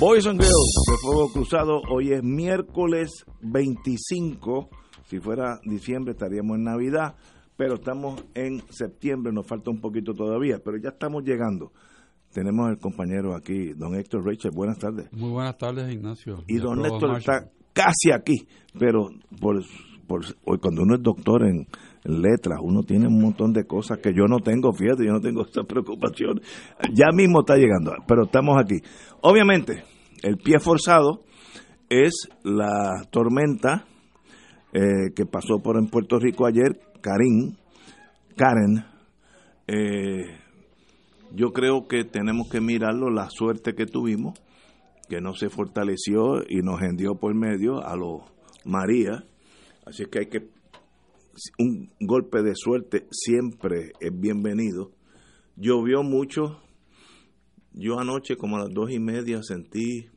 Boys and Girls de Fuego Cruzado, hoy es miércoles 25, si fuera diciembre estaríamos en Navidad, pero estamos en septiembre, nos falta un poquito todavía, pero ya estamos llegando. Tenemos al compañero aquí, don Héctor Rachel, buenas tardes. Muy buenas tardes, Ignacio. Y don Héctor está casi aquí, pero por, por, cuando uno es doctor en, letras, uno tiene un montón de cosas que yo no tengo, fíjate, yo no tengo esa preocupación. Ya mismo está llegando, pero estamos aquí. Obviamente, el pie forzado es la tormenta eh, que pasó por en Puerto Rico ayer, Karin, Karen. Eh, yo creo que tenemos que mirarlo, la suerte que tuvimos, que no se fortaleció y nos hendió por medio a los María. Así que hay que un golpe de suerte siempre es bienvenido. Llovió mucho. Yo anoche como a las dos y media sentí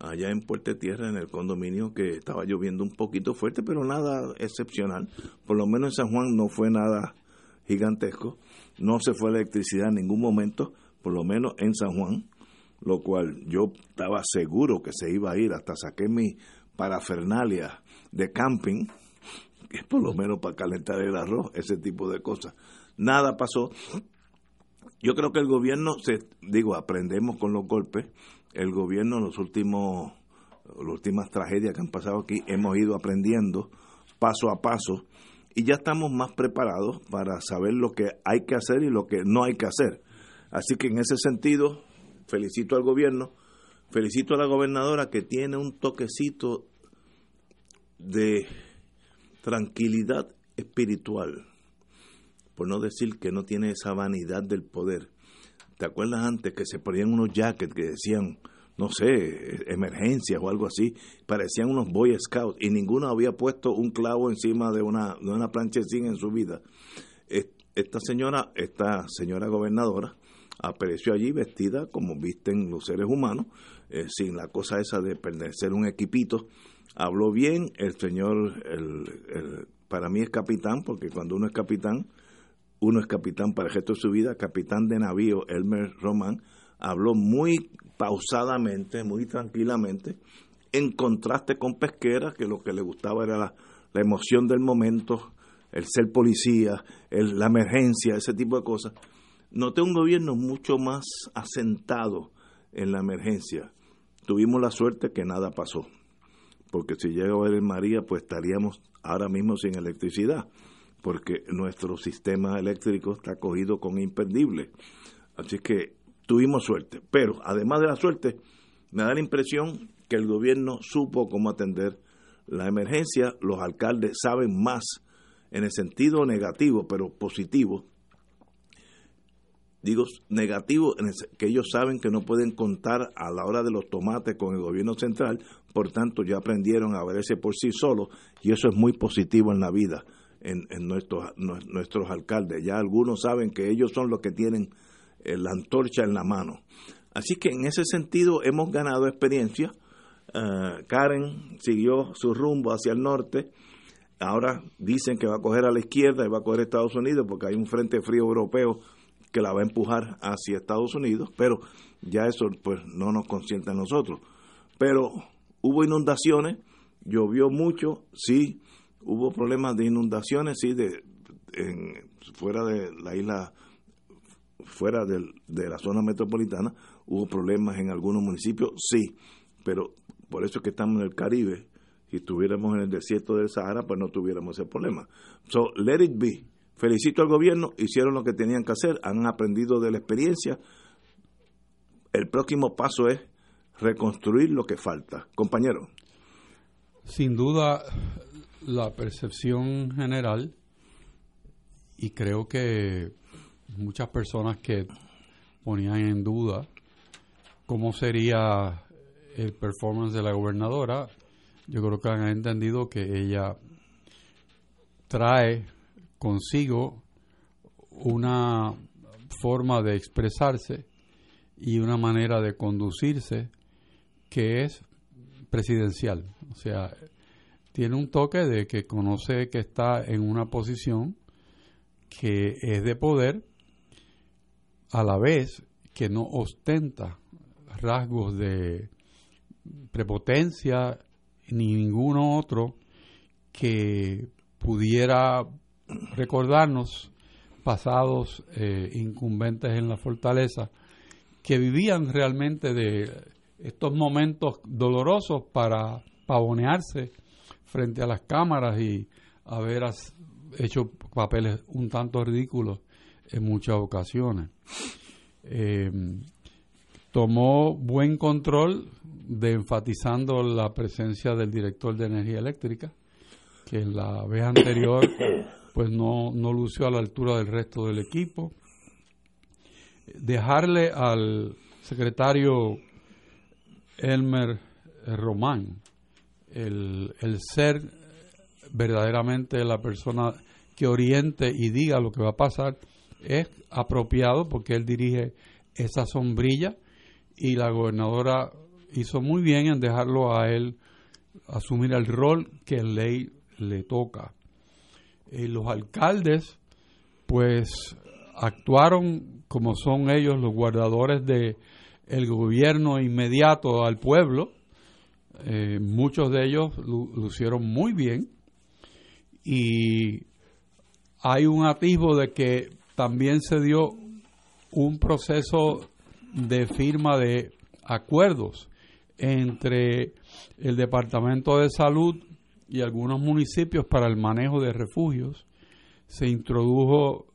allá en Puerto Tierra, en el condominio, que estaba lloviendo un poquito fuerte, pero nada excepcional. Por lo menos en San Juan no fue nada gigantesco. No se fue electricidad en ningún momento, por lo menos en San Juan, lo cual yo estaba seguro que se iba a ir. Hasta saqué mi parafernalia de camping por lo menos para calentar el arroz, ese tipo de cosas. Nada pasó. Yo creo que el gobierno, se, digo, aprendemos con los golpes. El gobierno, los últimos, las últimas tragedias que han pasado aquí, hemos ido aprendiendo paso a paso y ya estamos más preparados para saber lo que hay que hacer y lo que no hay que hacer. Así que en ese sentido, felicito al gobierno, felicito a la gobernadora que tiene un toquecito de tranquilidad espiritual, por no decir que no tiene esa vanidad del poder. ¿Te acuerdas antes que se ponían unos jackets que decían, no sé, emergencias o algo así? Parecían unos Boy Scouts y ninguno había puesto un clavo encima de una, de una planchecina en su vida. Esta señora, esta señora gobernadora, apareció allí vestida como visten los seres humanos, eh, sin la cosa esa de pertenecer un equipito habló bien, el señor, el, para mí es capitán, porque cuando uno es capitán, uno es capitán para el resto de su vida, capitán de navío, Elmer Roman, habló muy pausadamente, muy tranquilamente, en contraste con Pesquera, que lo que le gustaba era la, emoción del momento, el ser policía, el, la emergencia, ese tipo de cosas. Noté un gobierno mucho más asentado en la emergencia. Tuvimos la suerte que nada pasó porque si llega a ver María, pues estaríamos ahora mismo sin electricidad, porque nuestro sistema eléctrico está cogido con imperdible. Así que tuvimos suerte. Pero además de la suerte, me da la impresión que el gobierno supo cómo atender la emergencia, los alcaldes saben más en el sentido negativo, pero positivo, digo negativo, que ellos saben que no pueden contar a la hora de los tomates con el gobierno central, por tanto ya aprendieron a verse por sí solos y eso es muy positivo en la vida en, nuestros, nuestros alcaldes. Ya algunos saben que ellos son los que tienen eh, la antorcha en la mano. Así que en ese sentido hemos ganado experiencia. Eh, Karen siguió su rumbo hacia el norte. Ahora dicen que va a coger a la izquierda y va a coger a Estados Unidos porque hay un frente frío europeo que la va a empujar hacia Estados Unidos, pero ya eso pues no nos consiente a nosotros. Pero hubo inundaciones, llovió mucho, sí, hubo problemas de inundaciones, sí, de, fuera de la isla, fuera de, de la zona metropolitana, hubo problemas en algunos municipios, sí, pero por eso es que estamos en el Caribe. Si estuviéramos en el desierto del Sahara, pues no tuviéramos ese problema. So, let it be Felicito al gobierno, hicieron lo que tenían que hacer, han aprendido de la experiencia. El próximo paso es reconstruir lo que falta. Compañero. Sin duda, la percepción general, y creo que muchas personas que ponían en duda cómo sería el performance de la gobernadora, yo creo que han entendido que ella trae consigo una forma de expresarse y una manera de conducirse que es presidencial. O sea, tiene un toque de que conoce que está en una posición que es de poder, a la vez que no ostenta rasgos de prepotencia ni ninguno otro que pudiera recordarnos pasados eh, incumbentes en la fortaleza que vivían realmente de estos momentos dolorosos para pavonearse frente a las cámaras y haber hecho papeles un tanto ridículos en muchas ocasiones. Eh, tomó buen control de enfatizando la presencia del director de energía eléctrica, que en la vez anterior pues no, no lució a la altura del resto del equipo. Dejarle al secretario Elmer Román el, el ser verdaderamente la persona que oriente y diga lo que va a pasar es apropiado porque él dirige esa sombrilla y la gobernadora hizo muy bien en dejarlo a él asumir el rol que en ley le toca. Y los alcaldes, pues, actuaron como son ellos los guardadores de el gobierno inmediato al pueblo. Eh, muchos de ellos lo, hicieron muy bien y hay un atisbo de que también se dio un proceso de firma de acuerdos entre el Departamento de Salud y algunos municipios para el manejo de refugios. Se introdujo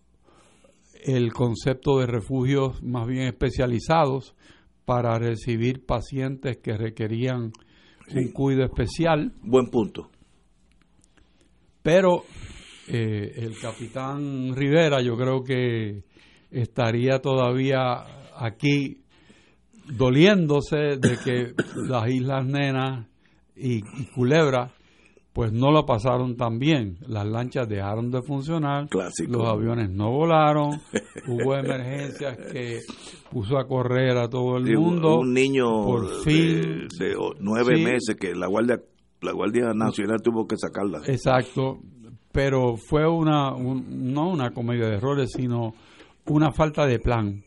el concepto de refugios más bien especializados para recibir pacientes que requerían un cuidado especial. Buen punto. Pero eh, el capitán Rivera yo creo que estaría todavía aquí doliéndose de que las Islas Nenas y, Culebra pues no lo pasaron tan bien. Las lanchas dejaron de funcionar, los aviones no volaron, hubo emergencias que puso a correr a todo el mundo. Un niño por fin, de, nueve meses que la Guardia la Guardia Nacional tuvo que sacarla. Exacto, pero fue una no una comedia de errores, sino una falta de plan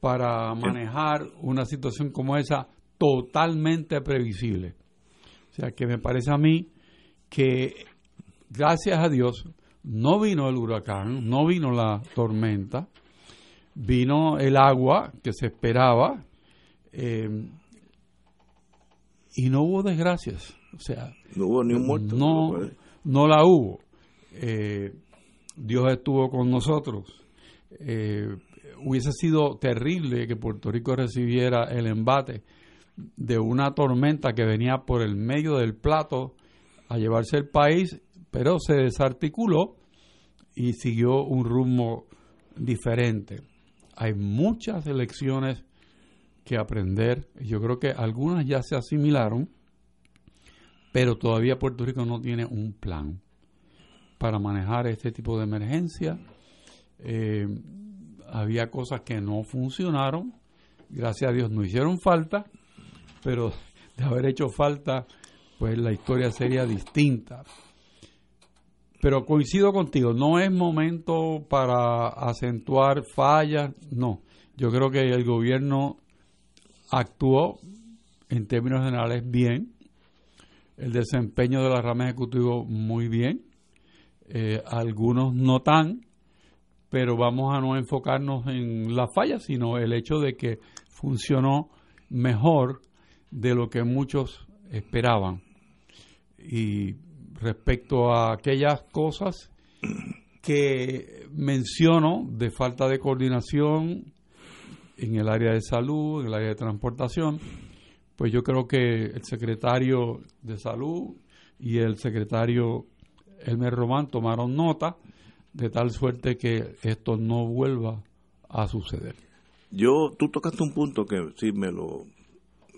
para manejar una situación como esa totalmente previsible. O sea que me parece a mí que gracias a Dios no vino el huracán, no vino la tormenta, vino el agua que se esperaba eh, y no hubo desgracias. O sea, no hubo ni un muerto. No, no la hubo. Eh, Dios estuvo con nosotros. Eh, hubiese sido terrible que Puerto Rico recibiera el embate de una tormenta que venía por el medio del plato a llevarse el país, pero se desarticuló y siguió un rumbo diferente. Hay muchas lecciones que aprender. Yo creo que algunas ya se asimilaron, pero todavía Puerto Rico no tiene un plan para manejar este tipo de emergencia. Eh, había cosas que no funcionaron, gracias a Dios no hicieron falta, pero de haber hecho falta, pues la historia sería distinta. Pero coincido contigo, no es momento para acentuar fallas, no. Yo creo que el gobierno actuó en términos generales bien, el desempeño de la rama ejecutiva muy bien, eh, algunos no tan, pero vamos a no enfocarnos en la falla, sino el hecho de que funcionó mejor de lo que muchos esperaban. Y respecto a aquellas cosas que menciono de falta de coordinación en el área de salud, en el área de transportación, pues yo creo que el secretario de salud y el secretario Elmer Román tomaron nota de tal suerte que esto no vuelva a suceder. Yo, tú tocaste un punto que sí me lo,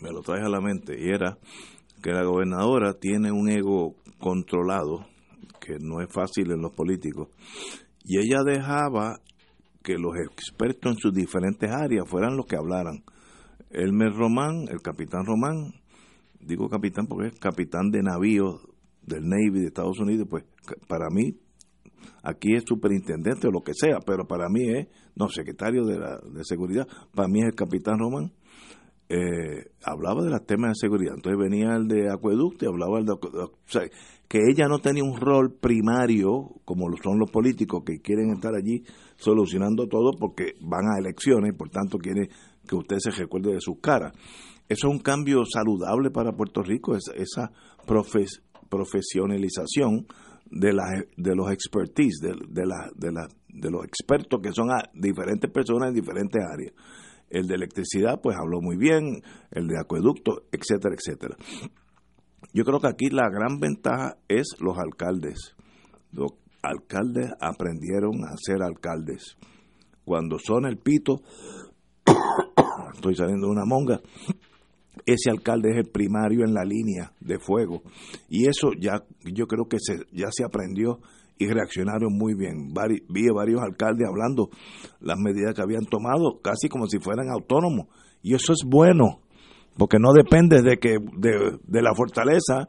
me lo traes a la mente y era que la gobernadora tiene un ego controlado, que no es fácil en los políticos, y ella dejaba que los expertos en sus diferentes áreas fueran los que hablaran. Elmer Román, el capitán Román, digo capitán porque es capitán de navío del Navy de Estados Unidos, pues para mí aquí es superintendente o lo que sea, pero para mí es, no, secretario de, la, de seguridad, para mí es el capitán Román. Eh, hablaba de los temas de seguridad. Entonces venía el de acueducto y hablaba el de o sea, que ella no tenía un rol primario como lo son los políticos que quieren estar allí solucionando todo porque van a elecciones y por tanto quiere que usted se recuerde de sus caras. Eso es un cambio saludable para Puerto Rico, esa, profesionalización de, la, de los expertise, de, de, de, la, de los expertos que son diferentes personas en diferentes áreas. El de electricidad, pues habló muy bien, el de acueducto, etcétera, etcétera. Yo creo que aquí la gran ventaja es los alcaldes. Los alcaldes aprendieron a ser alcaldes. Cuando son el pito, estoy saliendo de una monga, ese alcalde es el primario en la línea de fuego. Y eso ya yo creo que se, ya se aprendió y reaccionaron muy bien. vi varios alcaldes hablando las medidas que habían tomado, casi como si fueran autónomos. Y eso es bueno, porque no depende de que de, de la fortaleza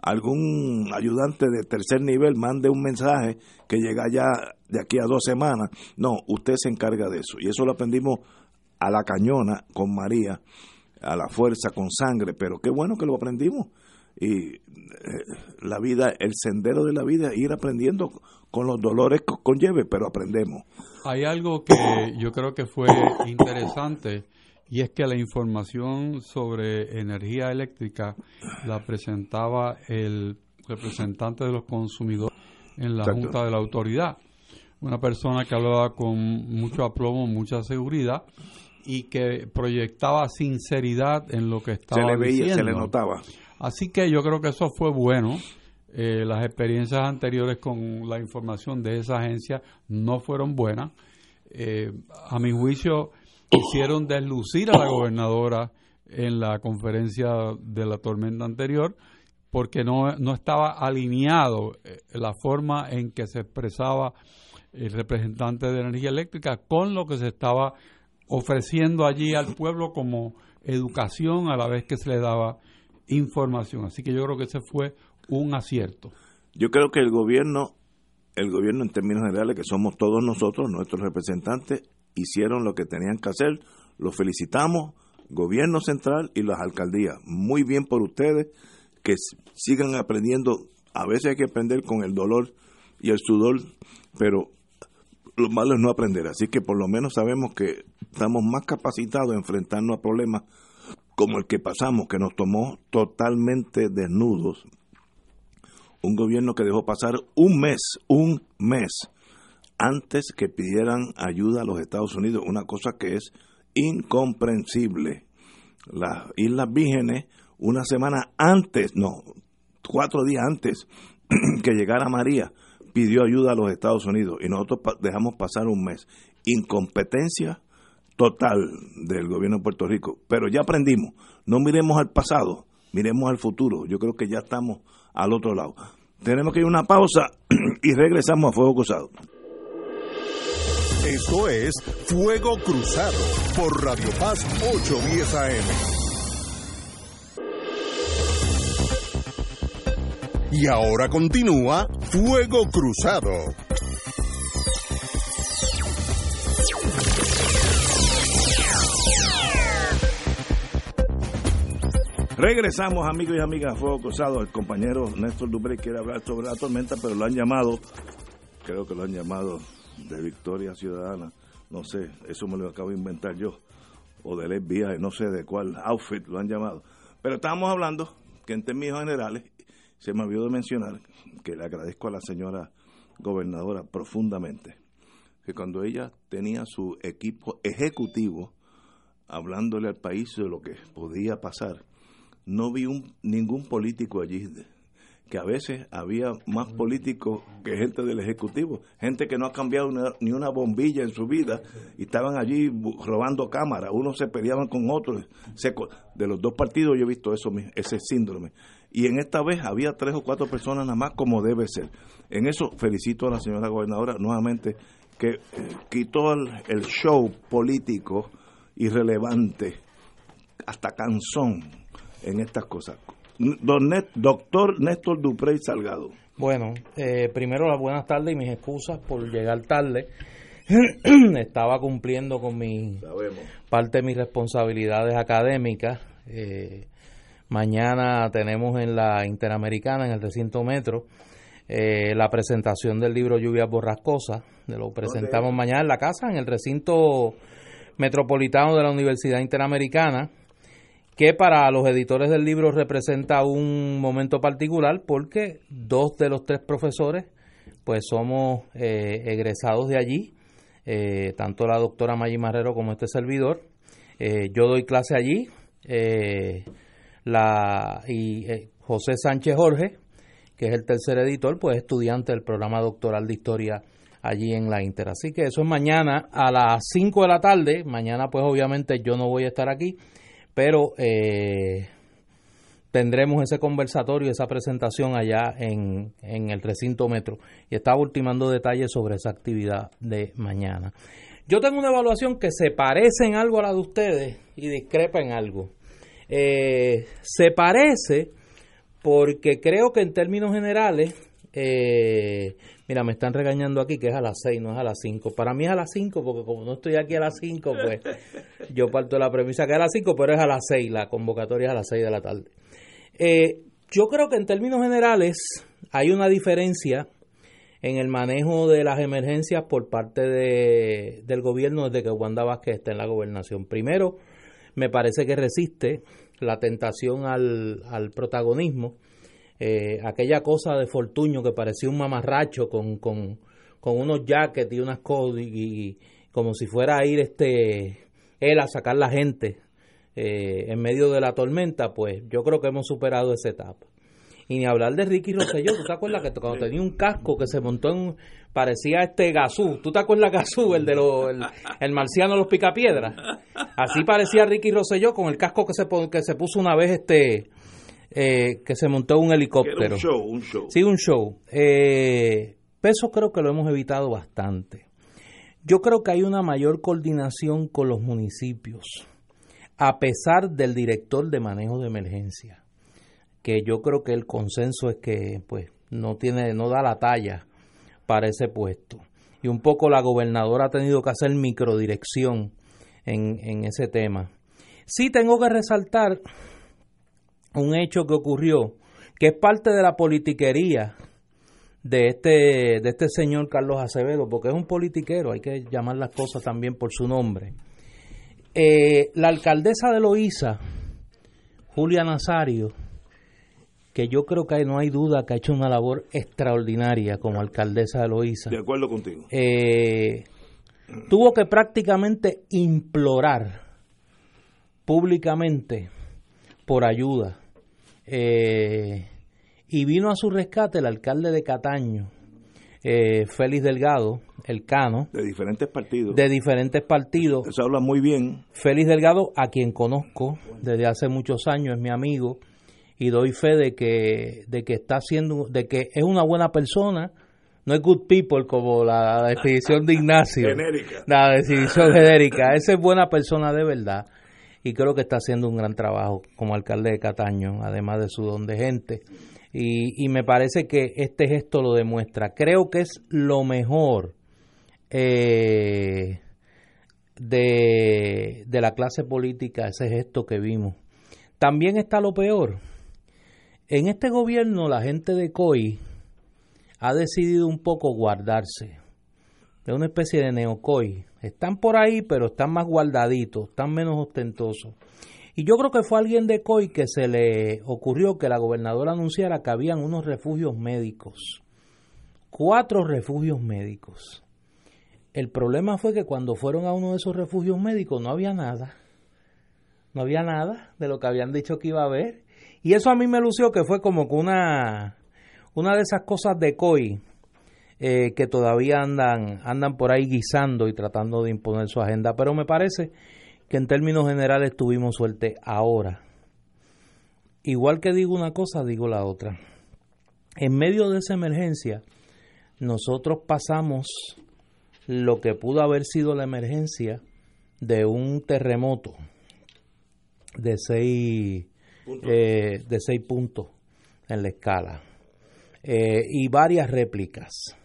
algún ayudante de tercer nivel mande un mensaje que llega ya de aquí a dos semanas. No, usted se encarga de eso. Y eso lo aprendimos a la cañona con María a la fuerza, con sangre, pero qué bueno que lo aprendimos. Y eh, la vida, el sendero de la vida, ir aprendiendo con los dolores que conlleve, pero aprendemos. Hay algo que yo creo que fue interesante y es que la información sobre energía eléctrica la presentaba el representante de los consumidores en la Junta de la Autoridad. Una persona que hablaba con mucho aplomo, mucha seguridad y que proyectaba sinceridad en lo que estaba se le veía, Se le notaba. Así que yo creo que eso fue bueno. Eh, las experiencias anteriores con la información de esa agencia no fueron buenas. Eh, a mi juicio, hicieron deslucir a la gobernadora en la conferencia de la tormenta anterior porque no, no estaba alineado eh, la forma en que se expresaba el representante de energía eléctrica con lo que se estaba ofreciendo allí al pueblo como educación a la vez que se le daba información. Así que yo creo que ese fue un acierto. Yo creo que el gobierno, el gobierno en términos generales, que somos todos nosotros, nuestros representantes, hicieron lo que tenían que hacer. Los felicitamos, gobierno central y las alcaldías. Muy bien por ustedes, que sigan aprendiendo. A veces hay que aprender con el dolor y el sudor, pero lo malo es no aprender. Así que por lo menos sabemos que estamos más capacitados a enfrentarnos a problemas como el que pasamos, que nos tomó totalmente desnudos. Un gobierno que dejó pasar un mes, un mes, antes que pidieran ayuda a los Estados Unidos, una cosa que es incomprensible. Las Islas Vírgenes, una semana antes, no, cuatro días antes que llegara María, pidió ayuda a los Estados Unidos y nosotros dejamos pasar un mes. Incompetencia total del gobierno de Puerto Rico. Pero ya aprendimos, no miremos al pasado, miremos al futuro. Yo creo que ya estamos al otro lado. Tenemos que ir a una pausa y regresamos a Fuego Cruzado. Esto es Fuego Cruzado por Radio Paz 810 AM. Y ahora continúa Fuego Cruzado. Regresamos, amigos y amigas, a Fuego Cruzado. El compañero Néstor Dubre quiere hablar sobre la tormenta, pero lo han llamado, creo que lo han llamado de Victoria Ciudadana. No sé, eso me lo acabo de inventar yo. O de Les Viajes, no sé de cuál outfit lo han llamado. Pero estábamos hablando que en términos generales se me olvidó de mencionar que le agradezco a la señora gobernadora profundamente que cuando ella tenía su equipo ejecutivo hablándole al país de lo que podía pasar, no vi un, ningún político allí que a veces había más políticos que gente del Ejecutivo, gente que no ha cambiado ni una bombilla en su vida y estaban allí robando cámaras, unos se peleaban con otros, de los dos partidos yo he visto eso, ese síndrome. Y en esta vez había tres o cuatro personas nada más como debe ser. En eso felicito a la señora gobernadora nuevamente que eh, quitó el show político irrelevante, hasta canzón en estas cosas Don doctor Néstor Duprey Salgado. Bueno, eh, primero las buenas tardes y mis excusas por llegar tarde. Estaba cumpliendo con mi parte de mis responsabilidades académicas. Eh, mañana tenemos en la Interamericana, en el recinto metro, eh, la presentación del libro Lluvias Borrascosas. Lo presentamos mañana en la casa, en el recinto metropolitano de la Universidad Interamericana que para los editores del libro representa un momento particular porque dos de los tres profesores pues somos eh, egresados de allí, eh, tanto la doctora Maggi Marrero como este servidor. Eh, yo doy clase allí la, y José Sánchez Jorge, que es el tercer editor, pues estudiante del programa doctoral de historia allí en la Inter. Así que eso es mañana a las 5 de la tarde. Mañana pues obviamente yo no voy a estar aquí pero eh, tendremos ese conversatorio, esa presentación allá en, en el recinto metro. Y estaba ultimando detalles sobre esa actividad de mañana. Yo tengo una evaluación que se parece en algo a la de ustedes y discrepa en algo. Eh, se parece porque creo que en términos generales eh, Mira, me están regañando aquí que es a las 6, no es a las 5. Para mí es a las 5 porque como no estoy aquí a las 5, pues yo parto de la premisa que es a las 5, pero es a las 6, la convocatoria es a las 6 de la tarde. Eh, yo creo que en términos generales hay una diferencia en el manejo de las emergencias por parte de, del gobierno desde que Wanda Vázquez está en la gobernación. Primero, me parece que resiste la tentación al, al protagonismo eh, aquella cosa de Fortuño que parecía un mamarracho con, con, unos jackets y unas cosas y, como si fuera a ir este él a sacar la gente eh, en medio de la tormenta, pues yo creo que hemos superado esa etapa. Y ni hablar de Ricky Rosselló, ¿tú te acuerdas que cuando tenía un casco que se montó en, parecía este Gazú, ¿tú te acuerdas Gazú, el de los, el, marciano los picapiedras? Así parecía Ricky Rosselló con el casco que se, que se puso una vez este eh, que se montó un helicóptero. un show, un show. Sí, un show. Eh, eso creo que lo hemos evitado bastante. Yo creo que hay una mayor coordinación con los municipios, a pesar del director de manejo de emergencia, que yo creo que el consenso es que pues no tiene, no da la talla para ese puesto. Y un poco la gobernadora ha tenido que hacer microdirección en, en ese tema. Sí tengo que resaltar un hecho que ocurrió, que es parte de la politiquería de este, de este señor Carlos Acevedo, porque es un politiquero, hay que llamar las cosas también por su nombre. Eh, la alcaldesa de Loíza, Julia Nazario, que yo creo que no hay duda que ha hecho una labor extraordinaria como alcaldesa de Loíza. De acuerdo contigo. Eh, tuvo que prácticamente implorar públicamente por ayuda eh, y vino a su rescate el alcalde de Cataño, eh, Félix Delgado, el Cano. De diferentes partidos. De diferentes partidos. Se habla muy bien. Félix Delgado, a quien conozco desde hace muchos años, es mi amigo y doy fe de que, de que está haciendo, de que es una buena persona, no es good people como la, definición de Ignacio. genérica. La definición genérica. Esa es buena persona de verdad y creo que está haciendo un gran trabajo como alcalde de Cataño, además de su don de gente. Y, me parece que este gesto lo demuestra. Creo que es lo mejor eh, de, de la clase política, ese gesto que vimos. También está lo peor. En este gobierno la gente de COI ha decidido un poco guardarse de una especie de neocoi. Están por ahí, pero están más guardaditos, están menos ostentosos. Y yo creo que fue alguien de COI que se le ocurrió que la gobernadora anunciara que habían unos refugios médicos. Cuatro refugios médicos. El problema fue que cuando fueron a uno de esos refugios médicos no había nada. No había nada de lo que habían dicho que iba a haber. Y eso a mí me lució que fue como que una una de esas cosas de COI eh, que todavía andan, andan por ahí guisando y tratando de imponer su agenda, pero me parece que en términos generales tuvimos suerte ahora. Igual que digo una cosa, digo la otra. En medio de esa emergencia, nosotros pasamos lo que pudo haber sido la emergencia de un terremoto de seis, eh, de seis puntos en la escala eh, y varias réplicas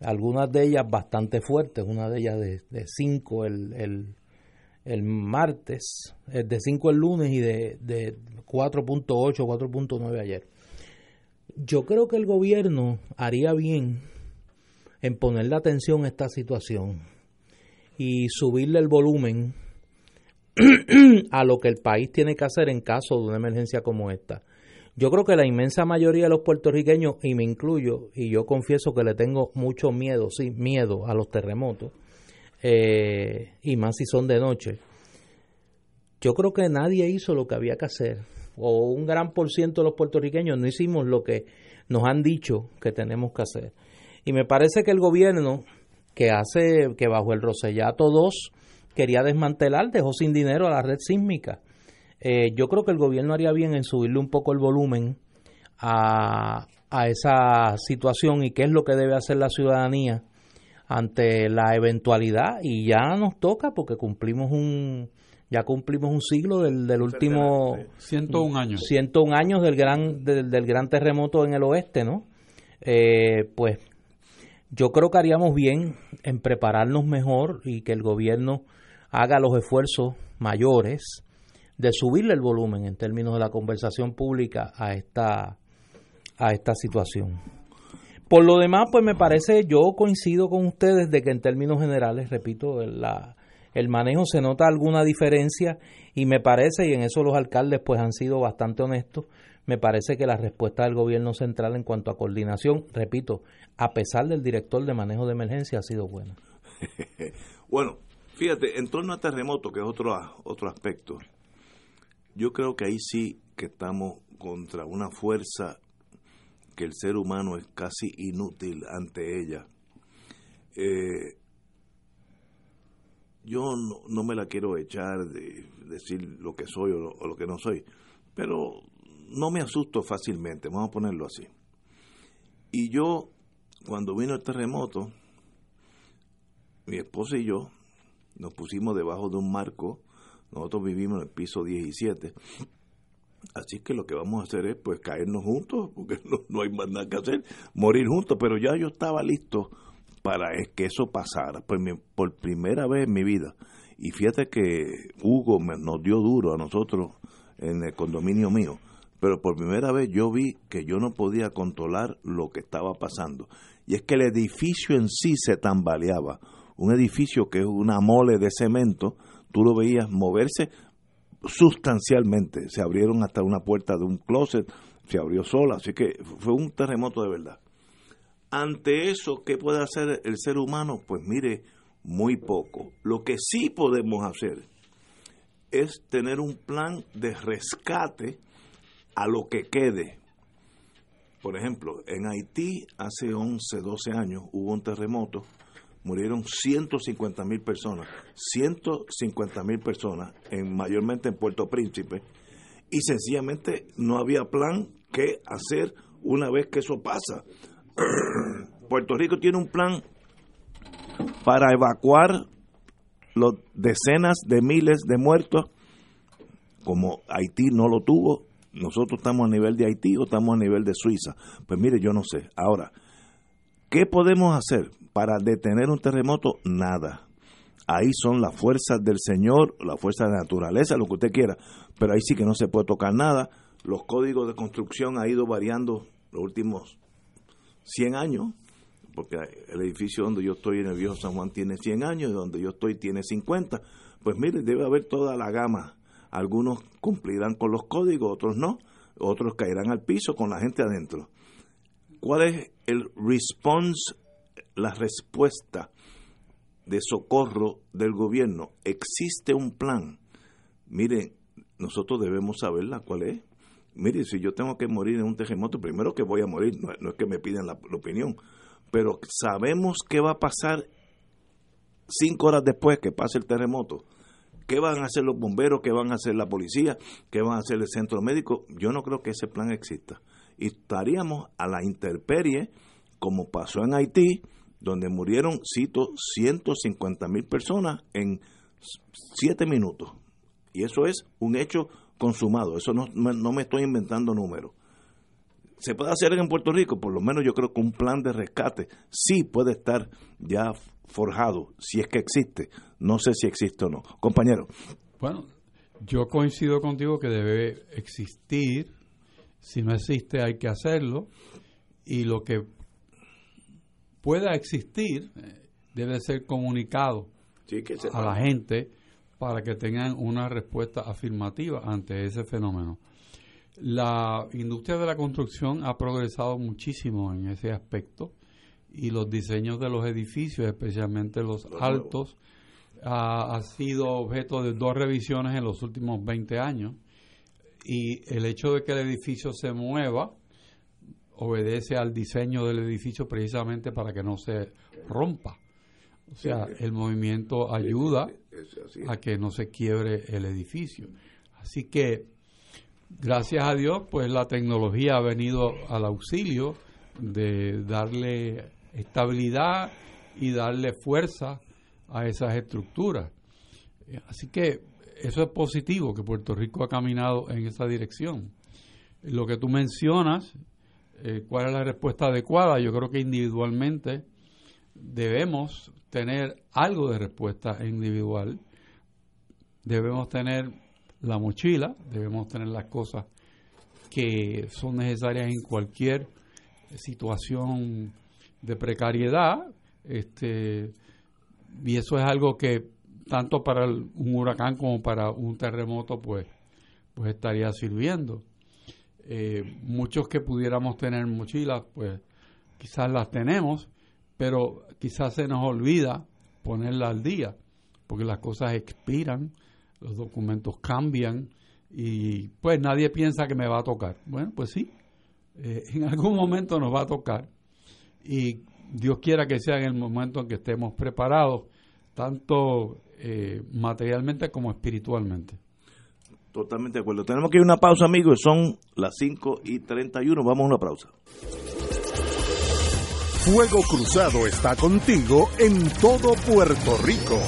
algunas de ellas bastante fuertes, una de ellas de, de cinco el, el, el martes, eh, de 5 el lunes y de, de 4.8, 4.9 ayer. Yo creo que el gobierno haría bien en ponerle atención a esta situación y subirle el volumen a lo que el país tiene que hacer en caso de una emergencia como esta. Yo creo que la inmensa mayoría de los puertorriqueños, y me incluyo, y yo confieso que le tengo mucho miedo, sí, miedo a los terremotos, eh, y más si son de noche, yo creo que nadie hizo lo que había que hacer, o un gran por ciento de los puertorriqueños no hicimos lo que nos han dicho que tenemos que hacer. Y me parece que el gobierno, que hace, que bajo el Rosellato 2 quería desmantelar, dejó sin dinero a la red sísmica. Eh, yo creo que el gobierno haría bien en subirle un poco el volumen a, a esa situación y qué es lo que debe hacer la ciudadanía ante la eventualidad. Y ya nos toca porque cumplimos un ya cumplimos un siglo del, del último 101 años. 101 años del gran del, del gran terremoto en el oeste no eh, pues yo creo que haríamos bien en prepararnos mejor y que el gobierno haga los esfuerzos mayores de subirle el volumen en términos de la conversación pública a esta, a esta situación. Por lo demás, pues me parece, yo coincido con ustedes de que en términos generales, repito, el manejo se nota alguna diferencia y me parece, y en eso los alcaldes pues han sido bastante honestos, me parece que la respuesta del gobierno central en cuanto a coordinación, repito, a pesar del director de manejo de emergencia, ha sido buena. bueno, fíjate, en torno a terremoto, que es otro, otro aspecto, yo creo que ahí sí que estamos contra una fuerza que el ser humano es casi inútil ante ella. Eh, yo no, me la quiero echar de decir lo que soy o lo, o lo, que no soy, pero no me asusto fácilmente, vamos a ponerlo así. Y yo, cuando vino el terremoto, mi esposa y yo nos pusimos debajo de un marco nosotros vivimos en el piso 17. Así que lo que vamos a hacer es pues caernos juntos, porque no, hay más nada que hacer, morir juntos. Pero ya yo estaba listo para que eso pasara, pues por primera vez en mi vida. Y fíjate que Hugo nos dio duro a nosotros en el condominio mío, pero por primera vez yo vi que yo no podía controlar lo que estaba pasando. Y es que el edificio en sí se tambaleaba. Un edificio que es una mole de cemento, tú lo veías moverse sustancialmente. Se abrieron hasta una puerta de un closet, se abrió sola, así que fue un terremoto de verdad. Ante eso, ¿qué puede hacer el ser humano? Pues mire, muy poco. Lo que sí podemos hacer es tener un plan de rescate a lo que quede. Por ejemplo, en Haití hace 11, 12 años hubo un terremoto murieron 150 mil personas, 150 mil personas, en, mayormente en Puerto Príncipe, y sencillamente no había plan que hacer una vez que eso pasa. Puerto Rico tiene un plan para evacuar los decenas de miles de muertos, como Haití no lo tuvo, nosotros estamos a nivel de Haití o estamos a nivel de Suiza. Pues mire, yo no sé. Ahora, ¿qué podemos hacer? Para detener un terremoto, nada. Ahí son las fuerzas del Señor, la fuerza de la naturaleza, lo que usted quiera, pero ahí sí que no se puede tocar nada. Los códigos de construcción han ido variando los últimos 100 años, porque el edificio donde yo estoy en el viejo San Juan tiene 100 años y donde yo estoy tiene 50. Pues mire, debe haber toda la gama. Algunos cumplirán con los códigos, otros no, otros caerán al piso con la gente adentro. ¿Cuál es el response la respuesta de socorro del gobierno. Existe un plan. Miren, nosotros debemos saberla cuál es. mire, si yo tengo que morir en un terremoto, primero que voy a morir, no, es que me pidan la, opinión, pero sabemos qué va a pasar cinco horas después que pase el terremoto. ¿Qué van a hacer los bomberos? ¿Qué van a hacer la policía? ¿Qué van a hacer el centro médico? Yo no creo que ese plan exista. Y estaríamos a la intemperie, como pasó en Haití, donde murieron, cito, 150 mil personas en siete minutos. Y eso es un hecho consumado. Eso no, no me estoy inventando números. ¿Se puede hacer en Puerto Rico? Por lo menos yo creo que un plan de rescate sí puede estar ya forjado, si es que existe. No sé si existe o no. Compañero. Bueno, yo coincido contigo que debe existir. Si no existe, hay que hacerlo. Y lo que pueda existir debe ser comunicado a la gente para que tengan una respuesta afirmativa ante ese fenómeno. La industria de la construcción ha progresado muchísimo en ese aspecto y los diseños de los edificios, especialmente los altos, ha, sido objeto de dos revisiones en los últimos 20 años y el hecho de que el edificio se mueva obedece al diseño del edificio precisamente para que no se rompa. O sea, el movimiento ayuda a que no se quiebre el edificio. Así que, gracias a Dios, pues la tecnología ha venido al auxilio de darle estabilidad y darle fuerza a esas estructuras. Así que eso es positivo, que Puerto Rico ha caminado en esa dirección. Lo que tú mencionas, eh, cuál es la respuesta adecuada, yo creo que individualmente debemos tener algo de respuesta individual, debemos tener la mochila, debemos tener las cosas que son necesarias en cualquier situación de precariedad, este, y eso es algo que tanto para un huracán como para un terremoto, pues, pues estaría sirviendo. Eh, muchos que pudiéramos tener mochilas, pues quizás las tenemos, pero quizás se nos olvida ponerla al día, porque las cosas expiran, los documentos cambian y pues nadie piensa que me va a tocar. Bueno, pues sí, eh, en algún momento nos va a tocar y Dios quiera que sea en el momento en que estemos preparados, tanto eh, materialmente como espiritualmente. Totalmente de acuerdo. Tenemos que ir a una pausa, amigos. Son las 5 y 31. Vamos a una pausa. Fuego Cruzado está contigo en todo Puerto Rico.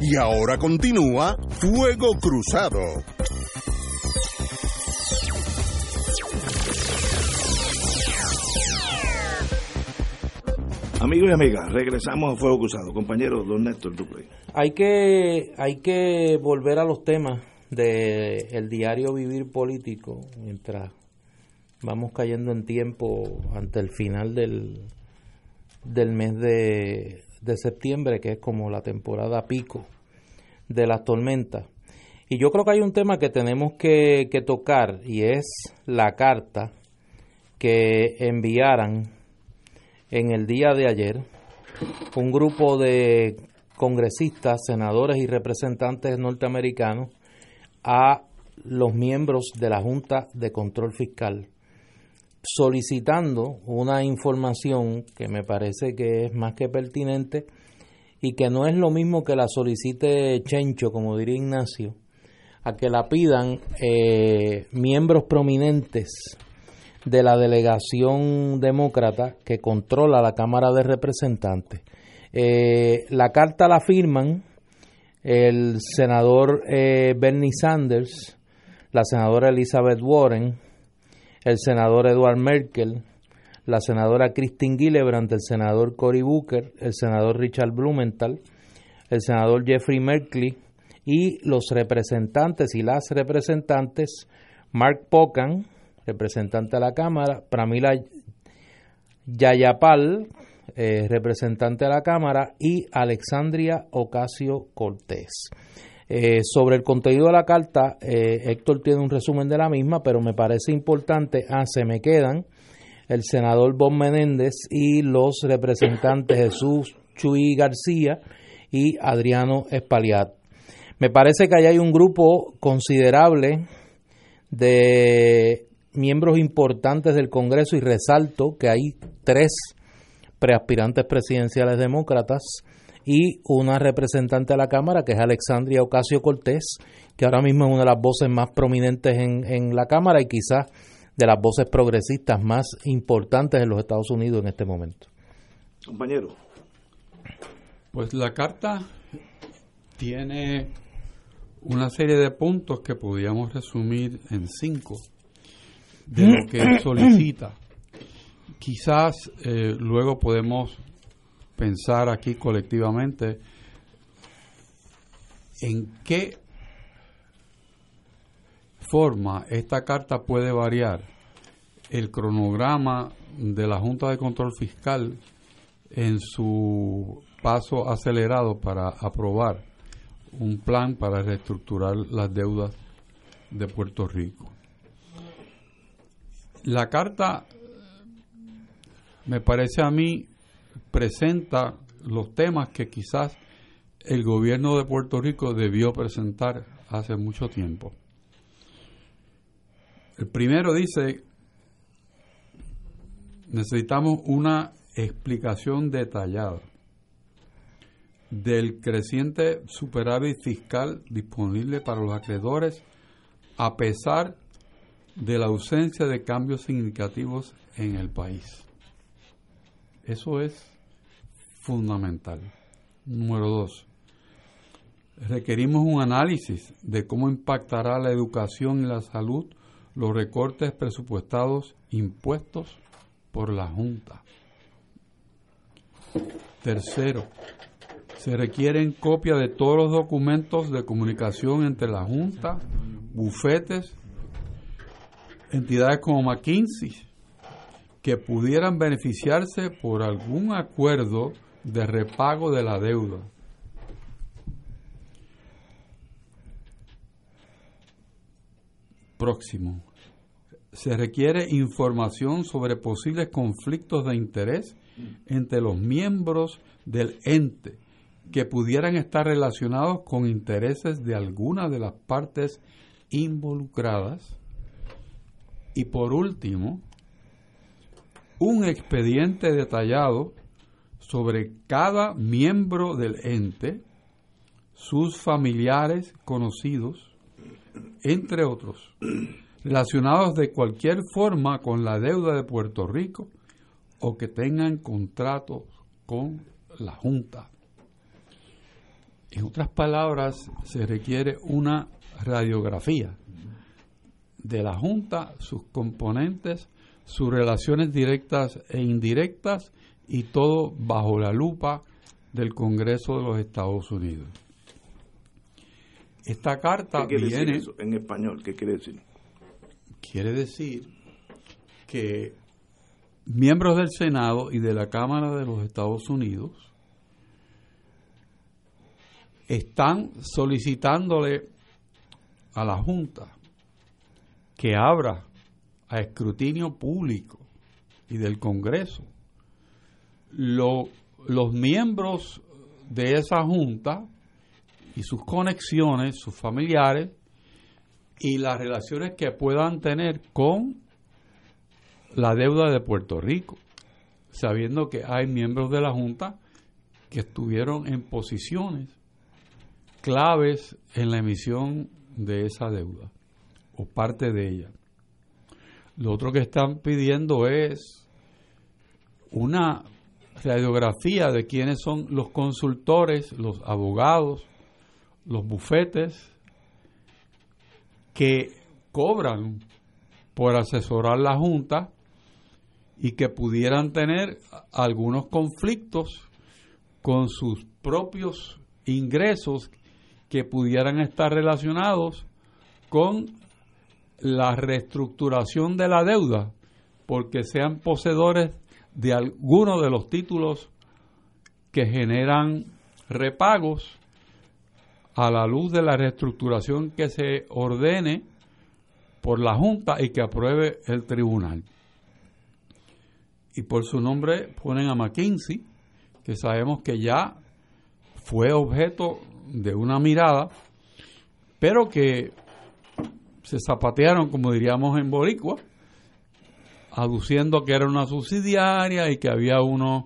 Y ahora continúa Fuego Cruzado. Amigos y amigas, regresamos a Fuego Cruzado. Compañero Don Néstor Duplay. Hay que, hay que volver a los temas del diario vivir político mientras vamos cayendo en tiempo ante el final del, del mes de, septiembre, que es como la temporada pico de las tormentas. Y yo creo que hay un tema que tenemos que, que tocar y es la carta que enviaran en el día de ayer un grupo de congresistas, senadores y representantes norteamericanos a los miembros de la Junta de Control Fiscal solicitando una información que me parece que es más que pertinente y que no es lo mismo que la solicite Chencho, como diría Ignacio, a que la pidan eh, miembros prominentes de la delegación demócrata que controla la Cámara de Representantes. Eh, la carta la firman el senador eh, Bernie Sanders, la senadora Elizabeth Warren, el senador Edward Merkel, la senadora Christine Gillibrand, el senador Cory Booker, el senador Richard Blumenthal, el senador Jeffrey Merkley y los representantes y las representantes Mark Pocan, representante de la Cámara, Pramila Yayapal, eh, representante de la Cámara, y Alexandria Ocasio Cortés. Eh, sobre el contenido de la carta, eh, Héctor tiene un resumen de la misma, pero me parece importante, ah, se me quedan el senador Bob Menéndez y los representantes Jesús Chuy García y Adriano Espaliat. Me parece que ahí hay un grupo considerable de miembros importantes del Congreso y resalto que hay tres preaspirantes presidenciales demócratas y una representante de la Cámara que es Alexandria Ocasio Cortés, que ahora mismo es una de las voces más prominentes en, en la Cámara y quizás de las voces progresistas más importantes en los Estados Unidos en este momento. Compañero. Pues la carta tiene una serie de puntos que podríamos resumir en cinco de lo que solicita. Quizás eh, luego podemos pensar aquí colectivamente en qué forma esta carta puede variar el cronograma de la Junta de Control Fiscal en su paso acelerado para aprobar un plan para reestructurar las deudas de Puerto Rico. La carta, me parece a mí, presenta los temas que quizás el gobierno de Puerto Rico debió presentar hace mucho tiempo. El primero dice, necesitamos una explicación detallada del creciente superávit fiscal disponible para los acreedores a pesar de la ausencia de cambios significativos en el país. Eso es fundamental. Número dos, requerimos un análisis de cómo impactará la educación y la salud los recortes presupuestados impuestos por la Junta. Tercero, se requieren copias de todos los documentos de comunicación entre la Junta, bufetes, entidades como McKinsey, que pudieran beneficiarse por algún acuerdo de repago de la deuda. Próximo. Se requiere información sobre posibles conflictos de interés entre los miembros del ente que pudieran estar relacionados con intereses de alguna de las partes involucradas. Y por último, un expediente detallado sobre cada miembro del ente, sus familiares conocidos, entre otros, relacionados de cualquier forma con la deuda de Puerto Rico o que tengan contratos con la Junta. En otras palabras, se requiere una radiografía de la Junta, sus componentes, sus relaciones directas e indirectas y todo bajo la lupa del Congreso de los Estados Unidos. Esta carta ¿Qué quiere viene decir eso en español, ¿qué quiere decir? quiere decir que miembros del Senado y de la Cámara de los Estados Unidos están solicitándole a la Junta que abra a escrutinio público y del Congreso lo- los miembros de esa Junta y sus conexiones, sus familiares y las relaciones que puedan tener con la deuda de Puerto Rico, sabiendo que hay miembros de la Junta que estuvieron en posiciones claves en la emisión de esa deuda parte de ella. Lo otro que están pidiendo es una radiografía de quiénes son los consultores, los abogados, los bufetes que cobran por asesorar la Junta y que pudieran tener algunos conflictos con sus propios ingresos que pudieran estar relacionados con la reestructuración de la deuda, porque sean poseedores de alguno de los títulos que generan repagos a la luz de la reestructuración que se ordene por la Junta y que apruebe el tribunal. Y por su nombre ponen a McKinsey, que sabemos que ya fue objeto de una mirada pero que se zapatearon, como diríamos en Boricua, aduciendo que era una subsidiaria y que había unos,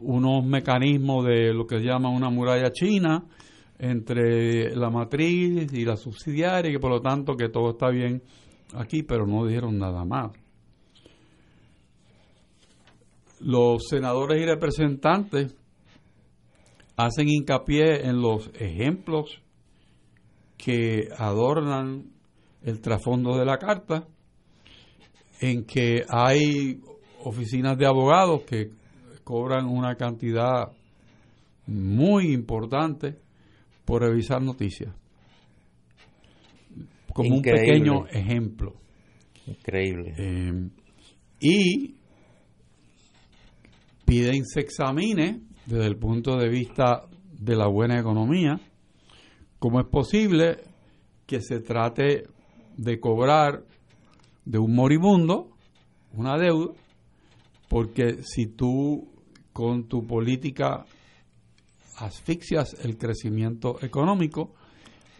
unos mecanismos de lo que se llama una muralla china entre la matriz y la subsidiaria y que por lo tanto que todo está bien aquí, pero no dijeron nada más. Los senadores y representantes hacen hincapié en los ejemplos que adornan el trasfondo de la carta, en que hay oficinas de abogados que cobran una cantidad muy importante por revisar noticias. Como un pequeño ejemplo. Increíble. Eh, y piden se examine desde el punto de vista de la buena economía cómo es posible que se trate de cobrar de un moribundo una deuda, porque si tú con tu política asfixias el crecimiento económico,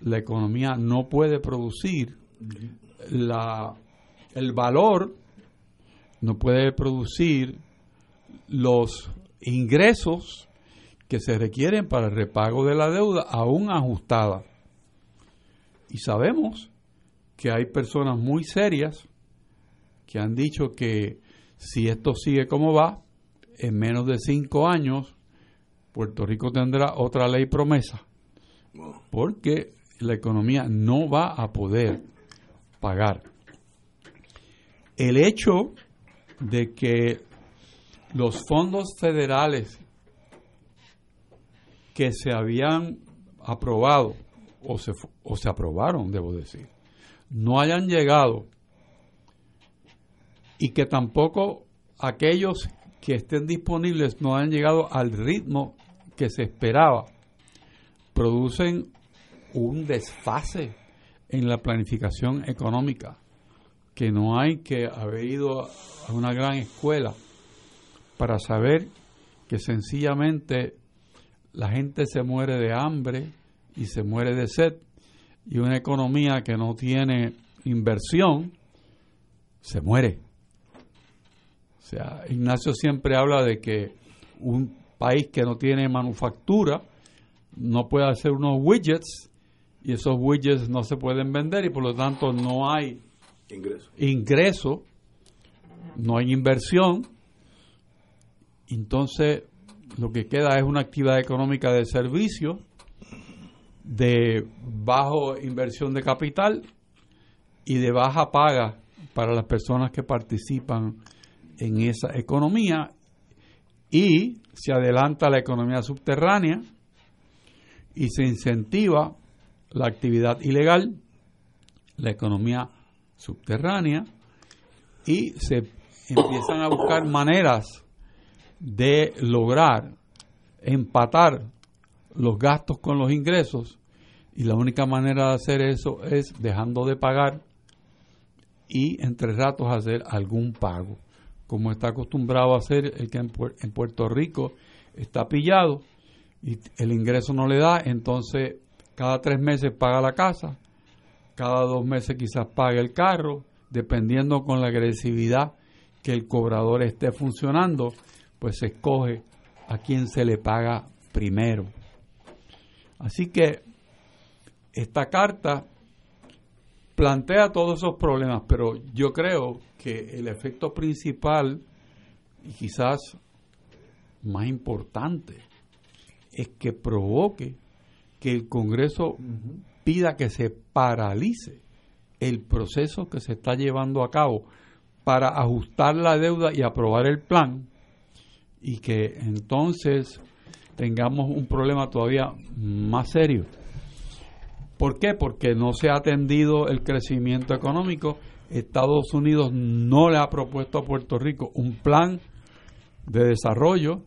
la economía no puede producir la, el valor, no puede producir los ingresos que se requieren para el repago de la deuda aún ajustada. Y sabemos que hay personas muy serias que han dicho que si esto sigue como va, en menos de cinco años, Puerto Rico tendrá otra ley promesa, porque la economía no va a poder pagar. El hecho de que los fondos federales que se habían aprobado, o se, o se aprobaron, debo decir, no hayan llegado y que tampoco aquellos que estén disponibles no hayan llegado al ritmo que se esperaba, producen un desfase en la planificación económica, que no hay que haber ido a una gran escuela para saber que sencillamente la gente se muere de hambre y se muere de sed y una economía que no tiene inversión se muere. O sea, Ignacio siempre habla de que un país que no tiene manufactura no puede hacer unos widgets y esos widgets no se pueden vender y por lo tanto no hay ingreso, ingreso no hay inversión. Entonces, lo que queda es una actividad económica de servicio de bajo inversión de capital y de baja paga para las personas que participan en esa economía y se adelanta la economía subterránea y se incentiva la actividad ilegal, la economía subterránea y se empiezan a buscar maneras de lograr empatar los gastos con los ingresos y la única manera de hacer eso es dejando de pagar y entre ratos hacer algún pago, como está acostumbrado a hacer el que en, Puerto Rico está pillado y el ingreso no le da, entonces cada tres meses paga la casa, cada dos meses quizás paga el carro, dependiendo con la agresividad que el cobrador esté funcionando, pues se escoge a quien se le paga primero. Así que esta carta plantea todos esos problemas, pero yo creo que el efecto principal y quizás más importante es que provoque que el Congreso pida que se paralice el proceso que se está llevando a cabo para ajustar la deuda y aprobar el plan y que entonces tengamos un problema todavía más serio. ¿Por qué? Porque no se ha atendido el crecimiento económico. Estados Unidos no le ha propuesto a Puerto Rico un plan de desarrollo.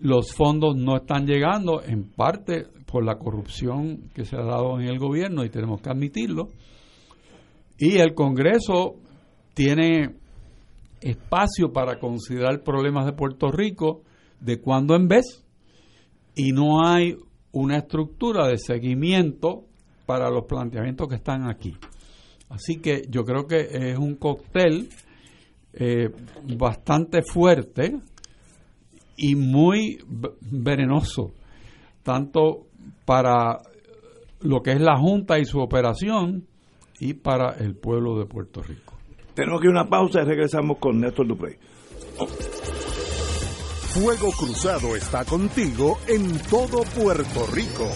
Los fondos no están llegando, en parte por la corrupción que se ha dado en el gobierno y tenemos que admitirlo. Y el Congreso tiene espacio para considerar problemas de Puerto Rico de cuando en vez y no hay una estructura de seguimiento para los planteamientos que están aquí. Así que yo creo que es un cóctel eh, bastante fuerte y muy venenoso, tanto para lo que es la Junta y su operación y para el pueblo de Puerto Rico. Tenemos que una pausa y regresamos con Néstor Duprey. Fuego Cruzado está contigo en todo Puerto Rico.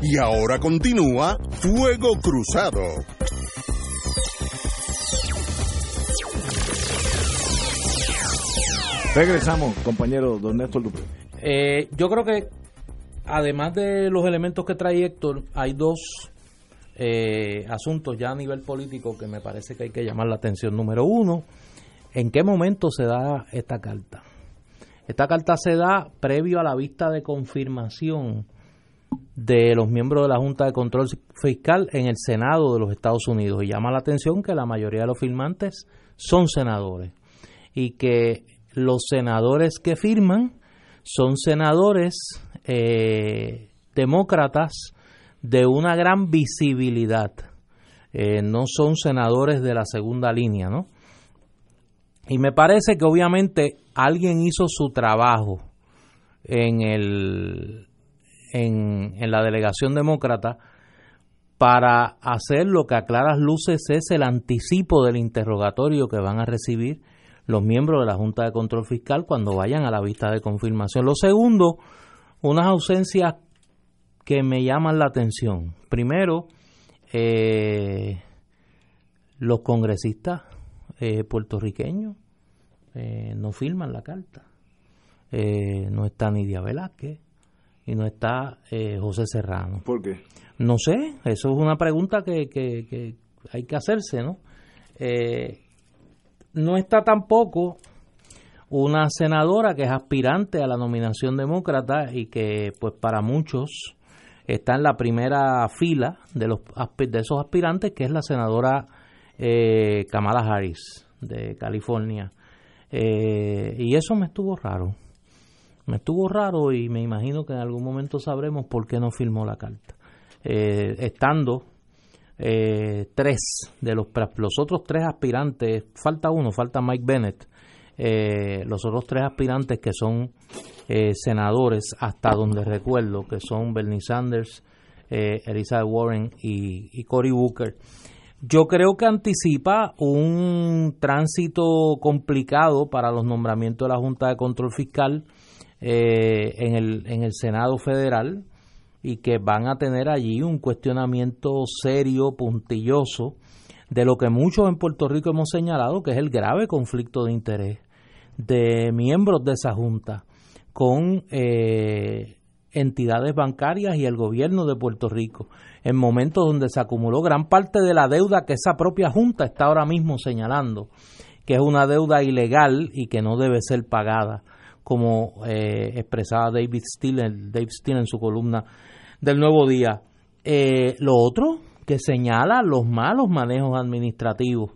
Y ahora continúa Fuego Cruzado. Regresamos, compañero don Néstor Duprey. Eh, yo creo que además de los elementos que trae Héctor, hay dos eh, asuntos ya a nivel político que me parece que hay que llamar la atención. Número uno, ¿en qué momento se da esta carta? Esta carta se da previo a la vista de confirmación de los miembros de la Junta de Control Fiscal en el Senado de los Estados Unidos. Y llama la atención que la mayoría de los firmantes son senadores y que los senadores que firman son senadores eh, demócratas de una gran visibilidad. Eh, no son senadores de la segunda línea, ¿no? Y me parece que obviamente alguien hizo su trabajo en el en, en la delegación demócrata para hacer lo que a claras luces es el anticipo del interrogatorio que van a recibir los miembros de la Junta de Control Fiscal cuando vayan a la vista de confirmación. Lo segundo, unas ausencias que me llaman la atención. Primero, eh, los congresistas eh, puertorriqueños eh, no firman la carta. no está Nidia Velázquez y no está José Serrano. ¿Por qué? No sé, eso es una pregunta que, que, que hay que hacerse, ¿no? no está tampoco una senadora que es aspirante a la nominación demócrata y que pues para muchos está en la primera fila de los de esos aspirantes que es la senadora eh, Kamala Harris de California. Eh, y eso me estuvo raro. Me estuvo raro y me imagino que en algún momento sabremos por qué no firmó la carta. Eh, estando eh, tres de los, los otros tres aspirantes, falta uno, falta Mike Bennett, eh, los otros tres aspirantes que son eh, senadores, hasta donde recuerdo, que son Bernie Sanders, Elizabeth Warren y, Cory Booker. Yo creo que anticipa un tránsito complicado para los nombramientos de la Junta de Control Fiscal en, el, en el Senado Federal y que van a tener allí un cuestionamiento serio, puntilloso, de lo que muchos en Puerto Rico hemos señalado, que es el grave conflicto de interés de miembros de esa Junta con eh, entidades bancarias y el gobierno de Puerto Rico, en momentos donde se acumuló gran parte de la deuda que esa propia Junta está ahora mismo señalando, que es una deuda ilegal y que no debe ser pagada, como eh, expresaba David Steele, Dave Steele en su columna del nuevo día. Eh, lo otro que señala los malos manejos administrativos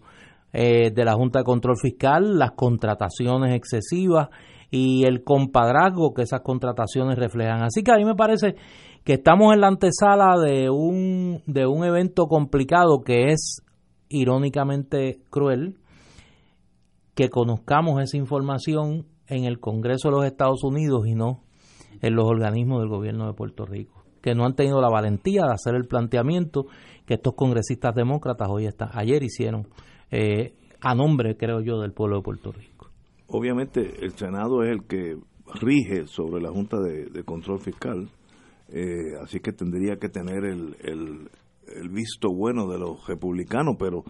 eh, de la Junta de Control Fiscal, las contrataciones excesivas y el compadrazgo que esas contrataciones reflejan. Así que a mí me parece que estamos en la antesala de un, de un evento complicado que es irónicamente cruel, que conozcamos esa información en el Congreso de los Estados Unidos y no en los organismos del gobierno de Puerto Rico que no han tenido la valentía de hacer el planteamiento que estos congresistas demócratas hoy está, ayer hicieron eh, a nombre, creo yo, del pueblo de Puerto Rico. Obviamente el Senado es el que rige sobre la Junta de, Control Fiscal, eh, así que tendría que tener el, el, visto bueno de los republicanos, pero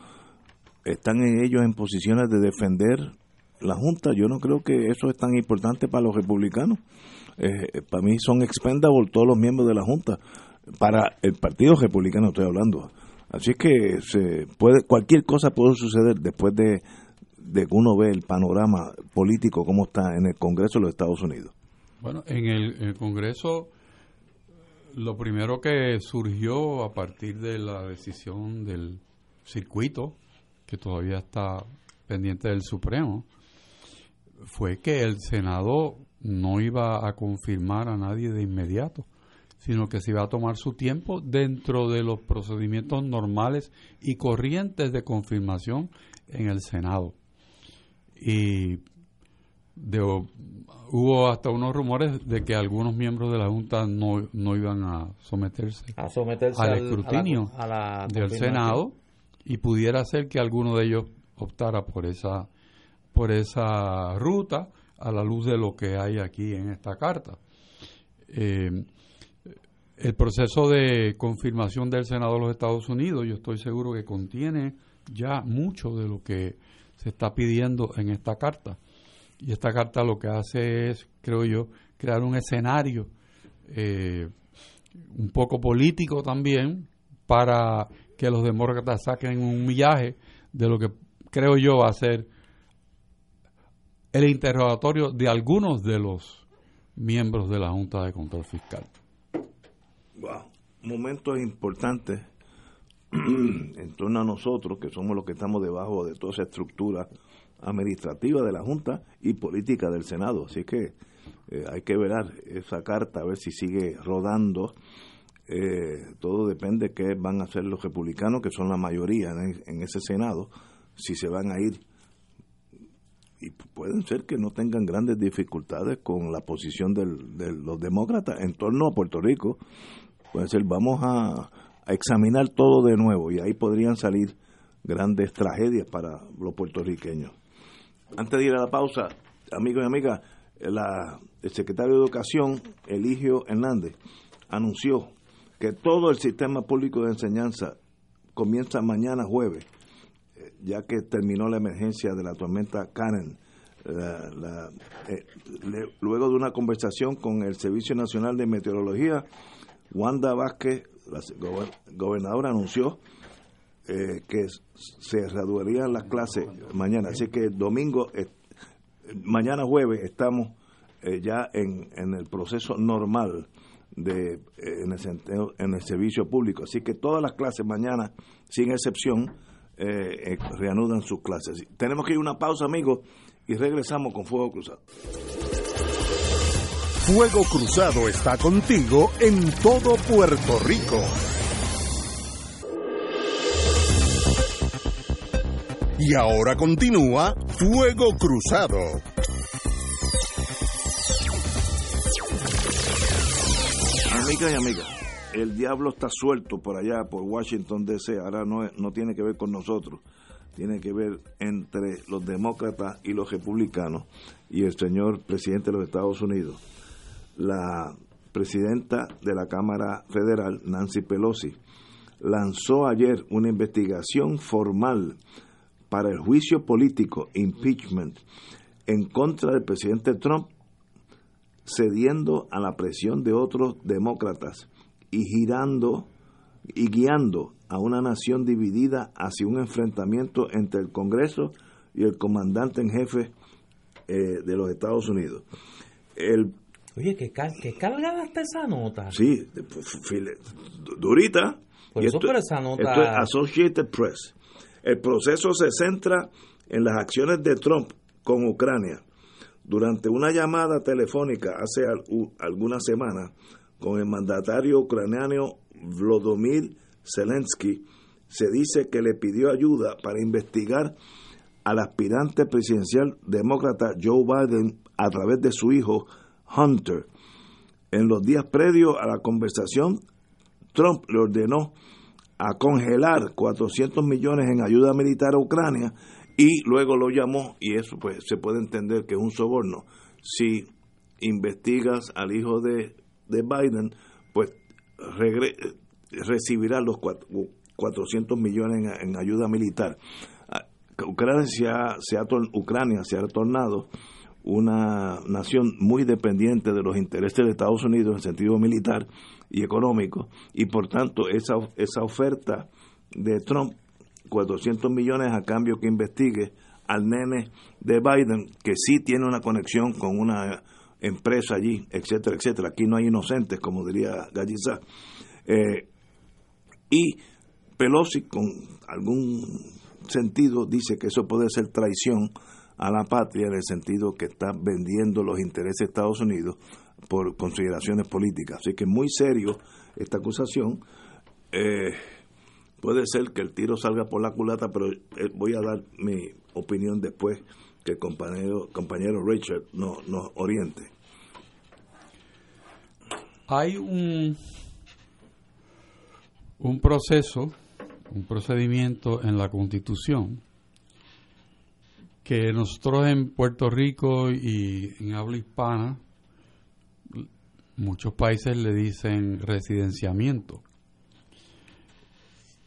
están ellos en posiciones de defender la Junta. Yo no creo que eso es tan importante para los republicanos. Eh, para mí son expendables todos los miembros de la Junta. Para el Partido Republicano estoy hablando. Así que se puede cualquier cosa puede suceder después de, de que uno ve el panorama político como está en el Congreso de los Estados Unidos. Bueno, en el, Congreso lo primero que surgió a partir de la decisión del circuito, que todavía está pendiente del Supremo, fue que el Senado no iba a confirmar a nadie de inmediato, sino que se iba a tomar su tiempo dentro de los procedimientos normales y corrientes de confirmación en el Senado. Y hubo hasta unos rumores de que algunos miembros de la Junta no, no iban a someterse, a someterse al, escrutinio del Senado y pudiera ser que alguno de ellos optara por esa por esa ruta a la luz de lo que hay aquí en esta carta. Eh, el proceso de confirmación del Senado de los Estados Unidos, yo estoy seguro que contiene ya mucho de lo que se está pidiendo en esta carta. Y esta carta lo que hace es, creo yo, crear un escenario eh, un poco político también para que los demócratas saquen un viaje de lo que creo yo va a ser el interrogatorio de algunos de los miembros de la Junta de Control Fiscal. Wow, momentos importantes en torno a nosotros, que somos los que estamos debajo de toda esa estructura administrativa de la Junta y política del Senado. Así que eh, hay que ver esa carta, a ver si sigue rodando. Eh, todo depende de qué van a hacer los republicanos, que son la mayoría en, ese Senado, si se van a ir. Y pueden ser que no tengan grandes dificultades con la posición de los demócratas en torno a Puerto Rico. Puede ser, vamos a examinar todo de nuevo y ahí podrían salir grandes tragedias para los puertorriqueños. Antes de ir a la pausa, amigos y amigas, la, el secretario de Educación, Eligio Hernández, anunció que todo el sistema público de enseñanza comienza mañana jueves, ya que terminó la emergencia de la tormenta Karen. Eh, luego de una conversación con el Servicio Nacional de Meteorología, Wanda Vázquez, la gobernadora, anunció eh, que se reanudarían las clases mañana. Así que domingo, eh, mañana jueves, estamos eh, ya en, en, el proceso normal de en el, en el servicio público. Así que todas las clases mañana, sin excepción, reanudan sus clases. Tenemos que ir a una pausa, amigos, y regresamos con Fuego Cruzado. Fuego Cruzado está contigo en todo Puerto Rico. Y ahora continúa Fuego Cruzado. Amigas y amigas, el diablo está suelto por allá, por Washington DC. Ahora no, no tiene que ver con nosotros, tiene que ver entre los demócratas y los republicanos y el señor presidente de los Estados Unidos. La presidenta de la Cámara Federal, Nancy Pelosi, lanzó ayer una investigación formal para el juicio político, impeachment, en contra del presidente Trump, cediendo a la presión de otros demócratas y girando y guiando a una nación dividida hacia un enfrentamiento entre el Congreso y el comandante en jefe eh, de los Estados Unidos. El, Oye, ¿qué, qué cargada está esa nota? Sí, durita. Por eso, esto, esa nota... Esto es Associated Press. El proceso se centra en las acciones de Trump con Ucrania. Durante una llamada telefónica hace algunas semanas con el mandatario ucraniano Vladimir Zelensky, se dice que le pidió ayuda para investigar al aspirante presidencial demócrata Joe Biden a través de su hijo Hunter. En los días previos a la conversación, Trump le ordenó a congelar 400 millones en ayuda militar a Ucrania y luego lo llamó, y eso pues se puede entender que es un soborno. Si investigas al hijo de, de Biden, pues recibirá los 400 millones en, ayuda militar. Ah, Ucrania se ha, Ucrania se ha tornado una nación muy dependiente de los intereses de Estados Unidos en sentido militar y económico, y por tanto esa, esa oferta de Trump, 400 millones a cambio que investigue al nene de Biden, que sí tiene una conexión con una empresa allí, etcétera, etcétera. Aquí no hay inocentes, como diría Gallizá. Eh, y Pelosi, con algún sentido, dice que eso puede ser traición a la patria en el sentido que está vendiendo los intereses de Estados Unidos por consideraciones políticas. Así que muy serio esta acusación. Eh, puede ser que el tiro salga por la culata, pero eh, voy a dar mi opinión después que el compañero, compañero Richard nos, nos oriente. Hay un, un proceso, un procedimiento en la Constitución que nosotros en Puerto Rico y en habla hispana, muchos países le dicen residenciamiento.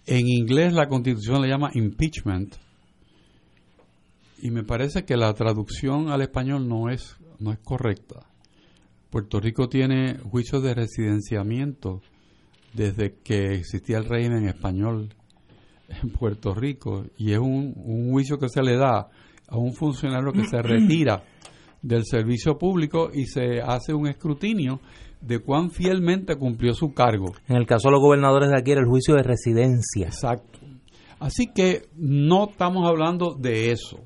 En inglés la constitución le llama impeachment y me parece que la traducción al español no es, no es correcta. Puerto Rico tiene juicios de residenciamiento desde que existía el régimen español en Puerto Rico y es un, un juicio que se le da a un funcionario que se retira del servicio público y se hace un escrutinio de cuán fielmente cumplió su cargo. En el caso de los gobernadores de aquí era el juicio de residencia. Exacto. Así que no estamos hablando de eso.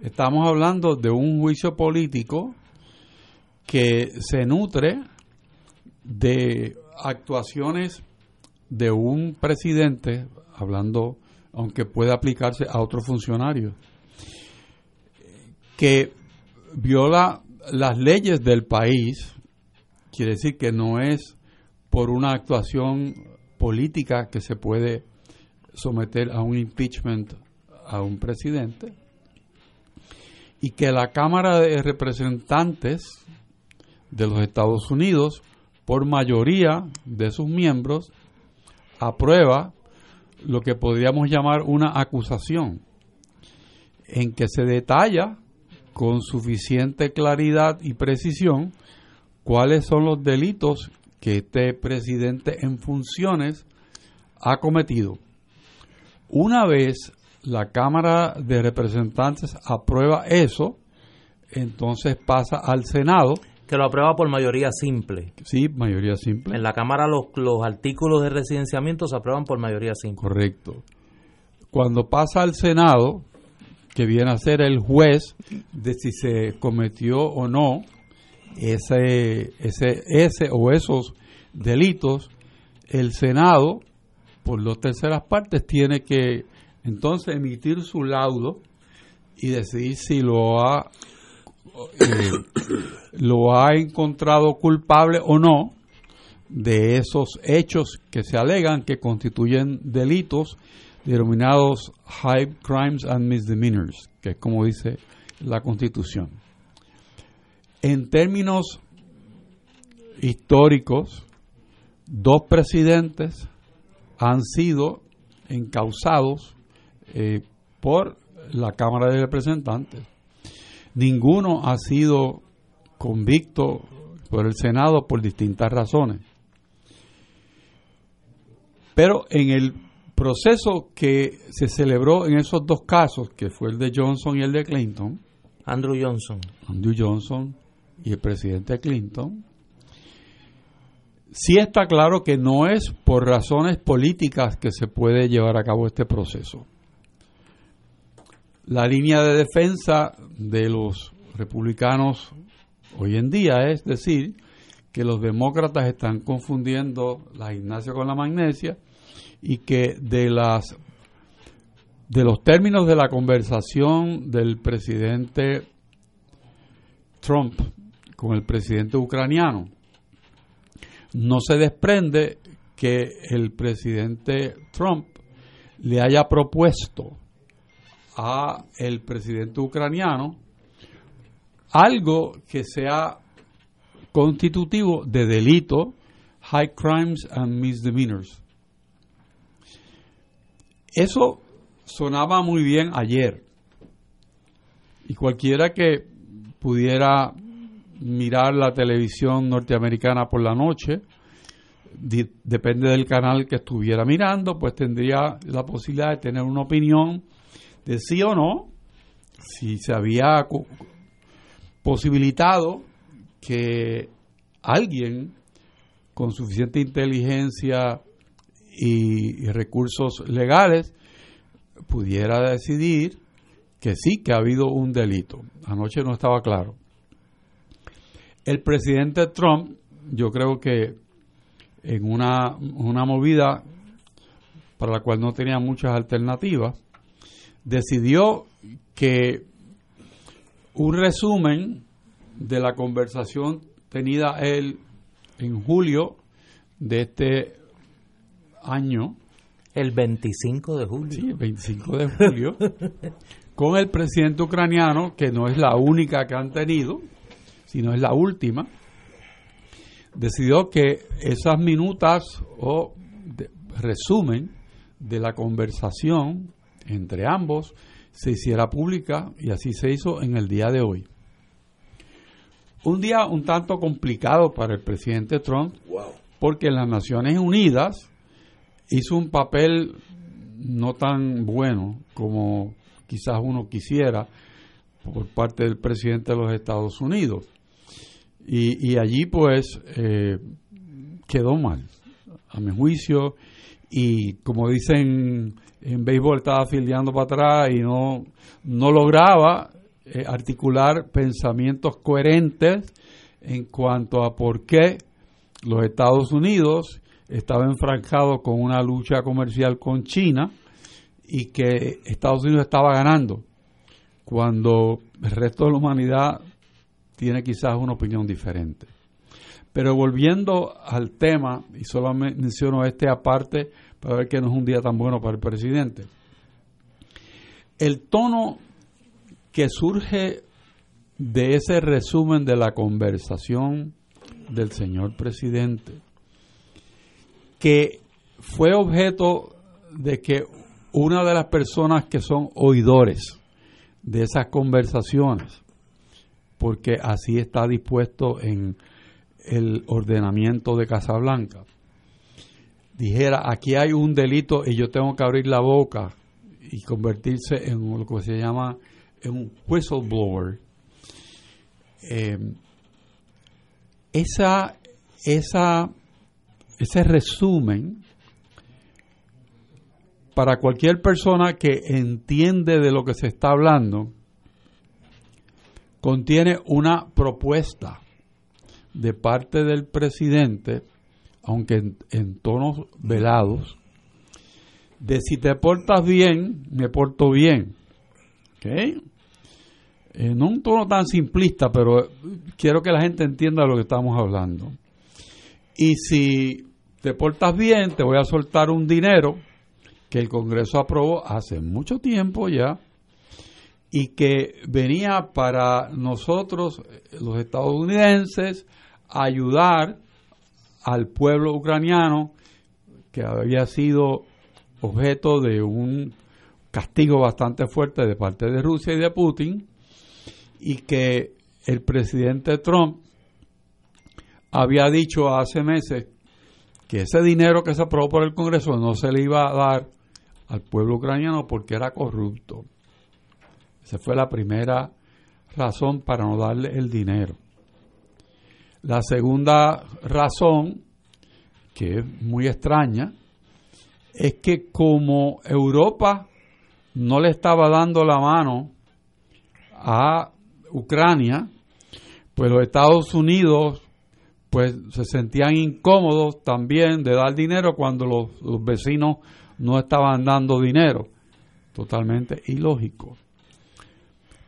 Estamos hablando de un juicio político que se nutre de actuaciones de un presidente, hablando, aunque puede aplicarse a otro funcionario, que viola las leyes del país, quiere decir que no es por una actuación política que se puede someter a un impeachment a un presidente, y que la Cámara de Representantes de los Estados Unidos, por mayoría de sus miembros, aprueba lo que podríamos llamar una acusación, en que se detalla con suficiente claridad y precisión cuáles son los delitos que este presidente en funciones ha cometido. Una vez la Cámara de Representantes aprueba eso, entonces pasa al Senado. Que lo aprueba por mayoría simple. Sí, mayoría simple. En la Cámara los, los artículos de residenciamiento se aprueban por mayoría simple. Correcto. Cuando pasa al Senado, que viene a ser el juez de si se cometió o no ese, ese, ese o esos delitos, el Senado, por dos terceras partes, tiene que entonces emitir su laudo y decidir si lo ha eh, lo ha encontrado culpable o no de esos hechos que se alegan que constituyen delitos denominados high crimes and misdemeanors, que es como dice la Constitución. En términos históricos, dos presidentes han sido encausados eh, por la Cámara de Representantes. Ninguno ha sido convicto por el Senado por distintas razones. Pero en el proceso que se celebró en esos dos casos, que fue el de Johnson y el de Clinton, Andrew Johnson. Andrew Johnson y el presidente Clinton, sí está claro que no es por razones políticas que se puede llevar a cabo este proceso. La línea de defensa de los republicanos hoy en día es decir que los demócratas están confundiendo la gimnasia con la magnesia y que de las de los términos de la conversación del presidente Trump con el presidente ucraniano no se desprende que el presidente Trump le haya propuesto a el presidente ucraniano algo que sea constitutivo de delito, high crimes and misdemeanors. Eso sonaba muy bien ayer. Y cualquiera que pudiera mirar la televisión norteamericana por la noche, depende del canal que estuviera mirando, pues tendría la posibilidad de tener una opinión de sí o no, si se había posibilitado que alguien con suficiente inteligencia y, recursos legales pudiera decidir que sí que ha habido un delito. Anoche no estaba claro. El presidente Trump, yo creo que en una, una movida para la cual no tenía muchas alternativas, decidió que un resumen de la conversación tenida él en julio de este año. El 25 de julio. Sí, el 25 de julio. con el presidente ucraniano, que no es la única que han tenido, sino es la última, decidió que esas minutas o resumen de la conversación entre ambos se hiciera pública y así se hizo en el día de hoy. Un día un tanto complicado para el presidente Trump, porque las Naciones Unidas hizo un papel no tan bueno como quizás uno quisiera por parte del presidente de los Estados Unidos. Y, allí pues eh, quedó mal, a mi juicio, y como dicen en béisbol estaba fildeando para atrás y no, no lograba eh, articular pensamientos coherentes en cuanto a por qué los Estados Unidos estaba enfranjado con una lucha comercial con China y que Estados Unidos estaba ganando cuando el resto de la humanidad tiene quizás una opinión diferente. Pero volviendo al tema, y solo menciono este aparte para ver que no es un día tan bueno para el presidente, el tono que surge de ese resumen de la conversación del señor presidente, que fue objeto de que una de las personas que son oidores de esas conversaciones, porque así está dispuesto en el ordenamiento de Casablanca, dijera, aquí hay un delito y yo tengo que abrir la boca y convertirse en lo que se llama un whistleblower, eh, esa, esa, ese resumen para cualquier persona que entiende de lo que se está hablando, contiene una propuesta de parte del presidente, aunque en, tonos velados, de si te portas bien, me porto bien. ¿Okay? En un tono tan simplista, pero quiero que la gente entienda de lo que estamos hablando. Y si te portas bien, te voy a soltar un dinero que el Congreso aprobó hace mucho tiempo ya y que venía para nosotros, los estadounidenses, ayudar al pueblo ucraniano que había sido objeto de un castigo bastante fuerte de parte de Rusia y de Putin y que el presidente Trump había dicho hace meses que ese dinero que se aprobó por el Congreso no se le iba a dar al pueblo ucraniano porque era corrupto. Esa fue la primera razón para no darle el dinero. La segunda razón, que es muy extraña, es que como Europa no le estaba dando la mano a Ucrania, pues los Estados Unidos pues se sentían incómodos también de dar dinero cuando los, vecinos no estaban dando dinero. Totalmente ilógico.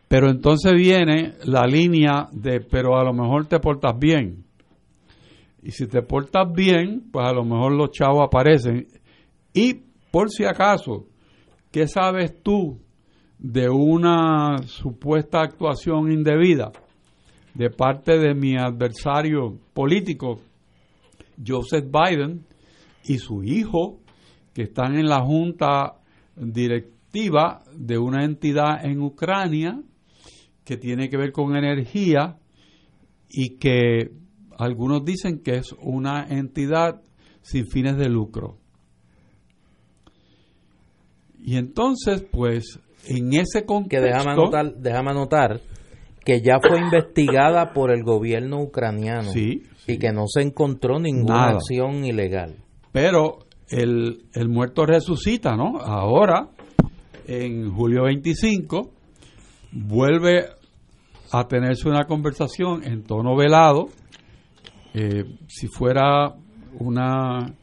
Pero entonces viene la línea de, pero a lo mejor te portas bien. Y si te portas bien, pues a lo mejor los chavos aparecen. Y por si acaso, ¿qué sabes tú de una supuesta actuación indebida de parte de mi adversario político, Joseph Biden, y su hijo, que están en la junta directiva de una entidad en Ucrania que tiene que ver con energía y que algunos dicen que es una entidad sin fines de lucro. Y entonces, pues, en ese contexto... Que déjame anotar, déjame anotar que ya fue investigada por el gobierno ucraniano y que no se encontró ninguna acción ilegal. Pero el, el muerto resucita, ¿no? Ahora, en julio 25, vuelve a tenerse una conversación en tono velado. Eh, si fuera una,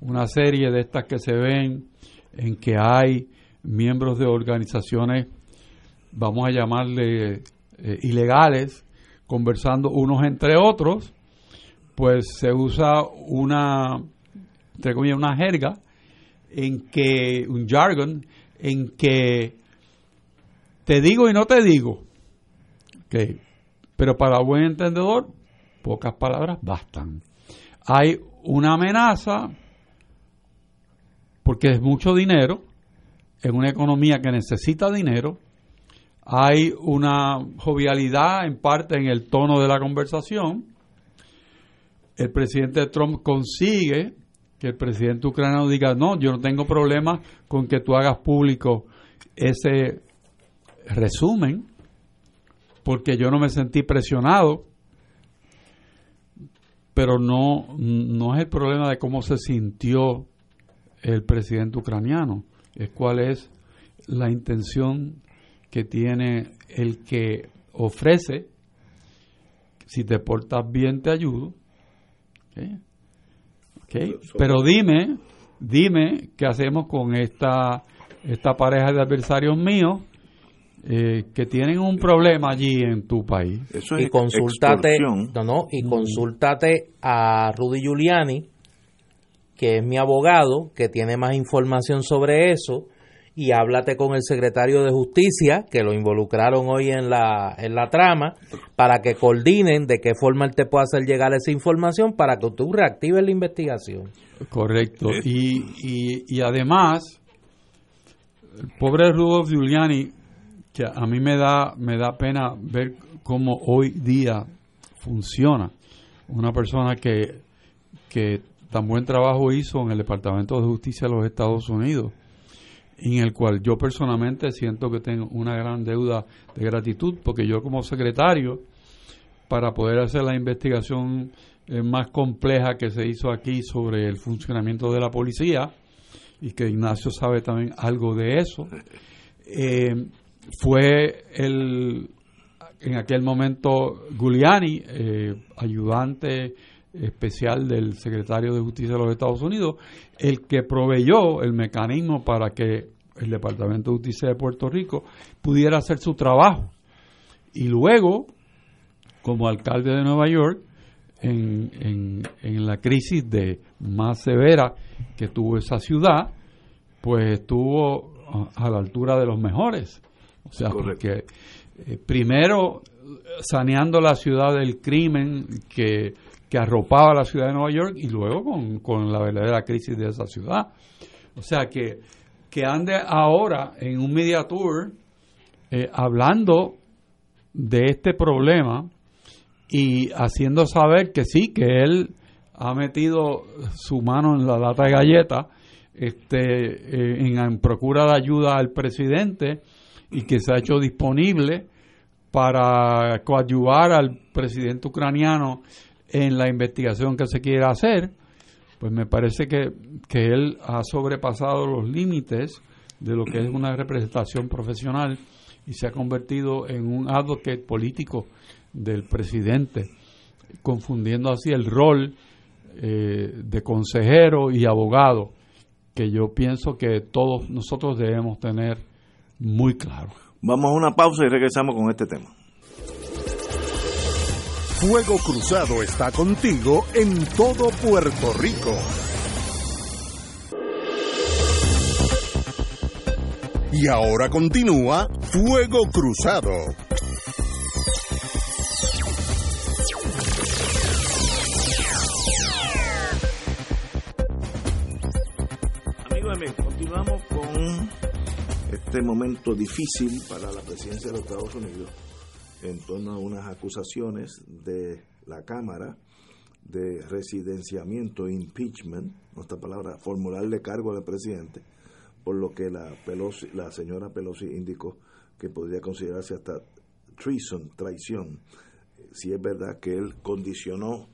una serie de estas que se ven en que hay miembros de organizaciones, vamos a llamarle eh, ilegales, conversando unos entre otros, pues se usa una, entre comillas, una jerga en que, un jargon, en que te digo y no te digo. Okay. Pero para buen entendedor, pocas palabras bastan. Hay una amenaza porque es mucho dinero en una economía que necesita dinero. Hay una jovialidad en parte en el tono de la conversación. El presidente Trump consigue que el presidente ucraniano diga, no, yo no tengo problema con que tú hagas público ese resumen, porque yo no me sentí presionado, pero no, no es el problema de cómo se sintió el presidente ucraniano, es cuál es la intención que tiene el que ofrece, si te portas bien te ayudo, pero dime, dime qué hacemos con esta, esta pareja de adversarios míos eh, que tienen un problema allí en tu país. y consultate, no, no, y consultate a Rudy Giuliani, que es mi abogado, que tiene más información sobre eso, y háblate con el secretario de Justicia, que lo involucraron hoy en la, en la trama, para que coordinen de qué forma él te puede hacer llegar esa información para que tú reactives la investigación. Correcto. Y, y, y además, el pobre Rudolf Giuliani, que a mí me da, me da pena ver cómo hoy día funciona. Una persona que, que tan buen trabajo hizo en el Departamento de Justicia de los Estados Unidos en el cual yo personalmente siento que tengo una gran deuda de gratitud, porque yo como secretario, para poder hacer la investigación eh, más compleja que se hizo aquí sobre el funcionamiento de la policía, y que Ignacio sabe también algo de eso, eh, fue el en aquel momento Giuliani, eh, ayudante especial del secretario de Justicia de los Estados Unidos, el que proveyó el mecanismo para que el Departamento de Justicia de Puerto Rico pudiera hacer su trabajo. Y luego, como alcalde de Nueva York, en, en, la crisis de más severa que tuvo esa ciudad, pues estuvo a, la altura de los mejores. O sea, porque eh, primero saneando la ciudad del crimen que que arropaba la ciudad de Nueva York y luego con, la verdadera crisis de esa ciudad. O sea que, que ande ahora en un media tour eh, hablando de este problema y haciendo saber que sí, que él ha metido su mano en la lata de galleta este, eh, en, en procura de ayuda al presidente y que se ha hecho disponible para coadyuvar al presidente ucraniano en la investigación que se quiera hacer, pues me parece que, que él ha sobrepasado los límites de lo que es una representación profesional y se ha convertido en un advocate político del presidente, confundiendo así el rol eh, de consejero y abogado, que yo pienso que todos nosotros debemos tener muy claro. Vamos a una pausa y regresamos con este tema. Fuego Cruzado está contigo en todo Puerto Rico. Y ahora continúa Fuego Cruzado. Amigos, continuamos con este momento difícil para la presidencia de los Estados Unidos en torno a unas acusaciones de la Cámara de residenciamiento, impeachment, nuestra palabra, formularle cargo al presidente, por lo que la, Pelosi, la señora Pelosi indicó que podría considerarse hasta treason, traición, si es verdad que él condicionó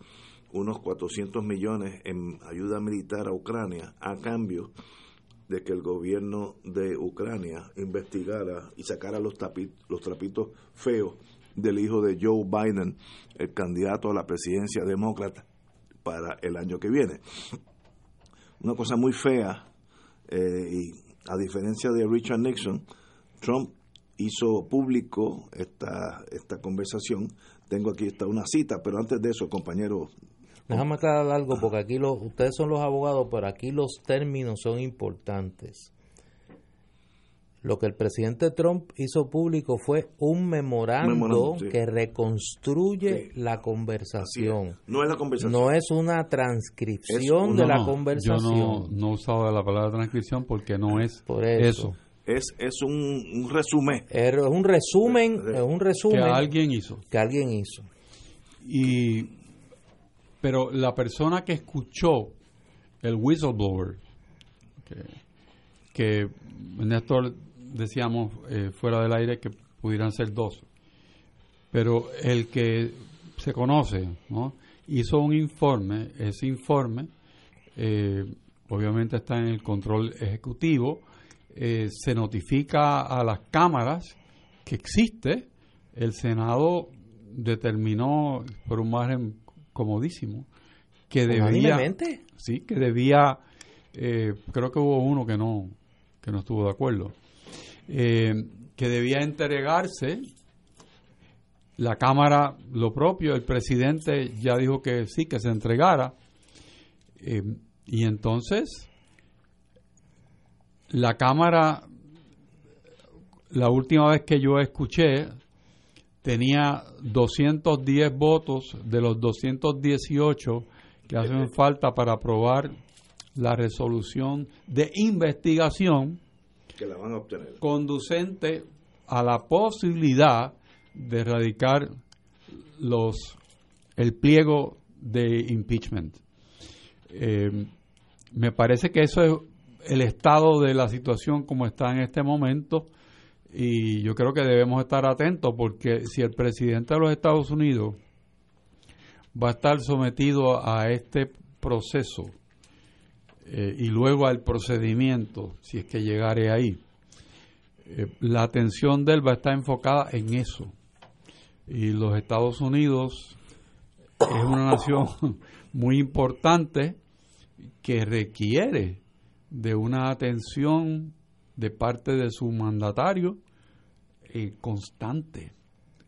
unos 400 millones en ayuda militar a Ucrania a cambio de que el gobierno de Ucrania investigara y sacara los, los trapitos feos del hijo de Joe Biden, el candidato a la presidencia demócrata para el año que viene. Una cosa muy fea, eh, y a diferencia de Richard Nixon, Trump hizo público esta, esta conversación. Tengo aquí está una cita, pero antes de eso, compañero. Déjame aclarar algo, porque aquí los, ustedes son los abogados, pero aquí los términos son importantes. Lo que el presidente Trump hizo público fue un memorando, que reconstruye la conversación. No es la conversación. No es una transcripción de la conversación. Yo no, no usaba la palabra transcripción porque no es Por eso. Es, es un, resumen. Es un resumen, es un resumen que alguien hizo. Que alguien hizo. Y pero la persona que escuchó el whistleblower que, que Néstor decíamos eh, fuera del aire que pudieran ser dos. Pero el que se conoce, ¿no? hizo un informe, ese informe eh, obviamente está en el control ejecutivo, eh, se notifica a las cámaras que existe, el Senado determinó por un margen comodísimo que debía sí que debía creo que hubo uno que no que no estuvo de acuerdo eh, que debía entregarse. La Cámara lo propio, el presidente ya dijo que sí, que se entregara. Eh, y entonces, la Cámara, la última vez que yo escuché, tenía 210 votos de los 218 que hacen falta para aprobar la resolución de investigación la van a obtener. Conducente a la posibilidad de erradicar los el pliego de impeachment. Eh, me parece que eso es el estado de la situación como está en este momento y yo creo que debemos estar atentos porque si el presidente de los Estados Unidos va a estar sometido a este proceso eh, y luego al procedimiento, si es que llegare ahí, eh, la atención de él va a estar enfocada en eso. Y los Estados Unidos es una nación muy importante que requiere de una atención de parte de su mandatario eh, constante.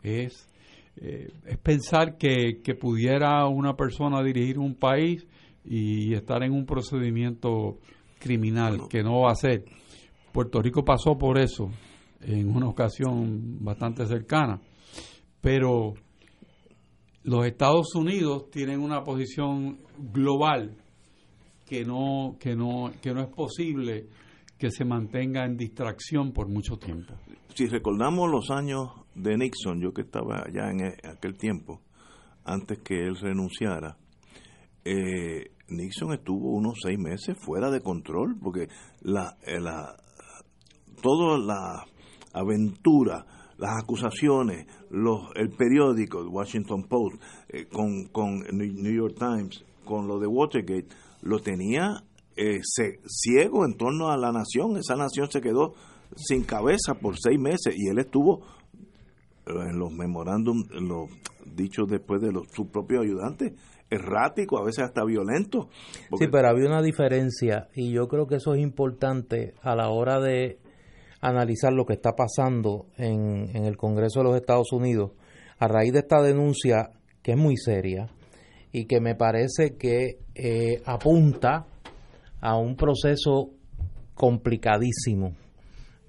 Es, es pensar que, que pudiera una persona dirigir un país y estar en un procedimiento criminal que no va a ser. Puerto Rico pasó por eso en una ocasión bastante cercana, pero los Estados Unidos tienen una posición global que no que no que no es posible que se mantenga en distracción por mucho tiempo. Si recordamos los años de Nixon, yo que estaba allá en e, aquel tiempo, antes que él renunciara, eh, Nixon estuvo unos seis meses fuera de control porque la, eh, la toda la aventura, las acusaciones, los, el periódico, Washington Post, eh, con, con New York Times, con lo de Watergate, lo tenía eh, ciego en torno a la nación. Esa nación se quedó sin cabeza por seis meses y él estuvo en los memorándum, los dichos después de los, sus propios ayudantes, errático, a veces hasta violento. Sí, pero había una diferencia y yo creo que eso es importante a la hora de analizar lo que está pasando en, en el Congreso de los Estados Unidos a raíz de esta denuncia que es muy seria y que me parece que eh, apunta a un proceso complicadísimo,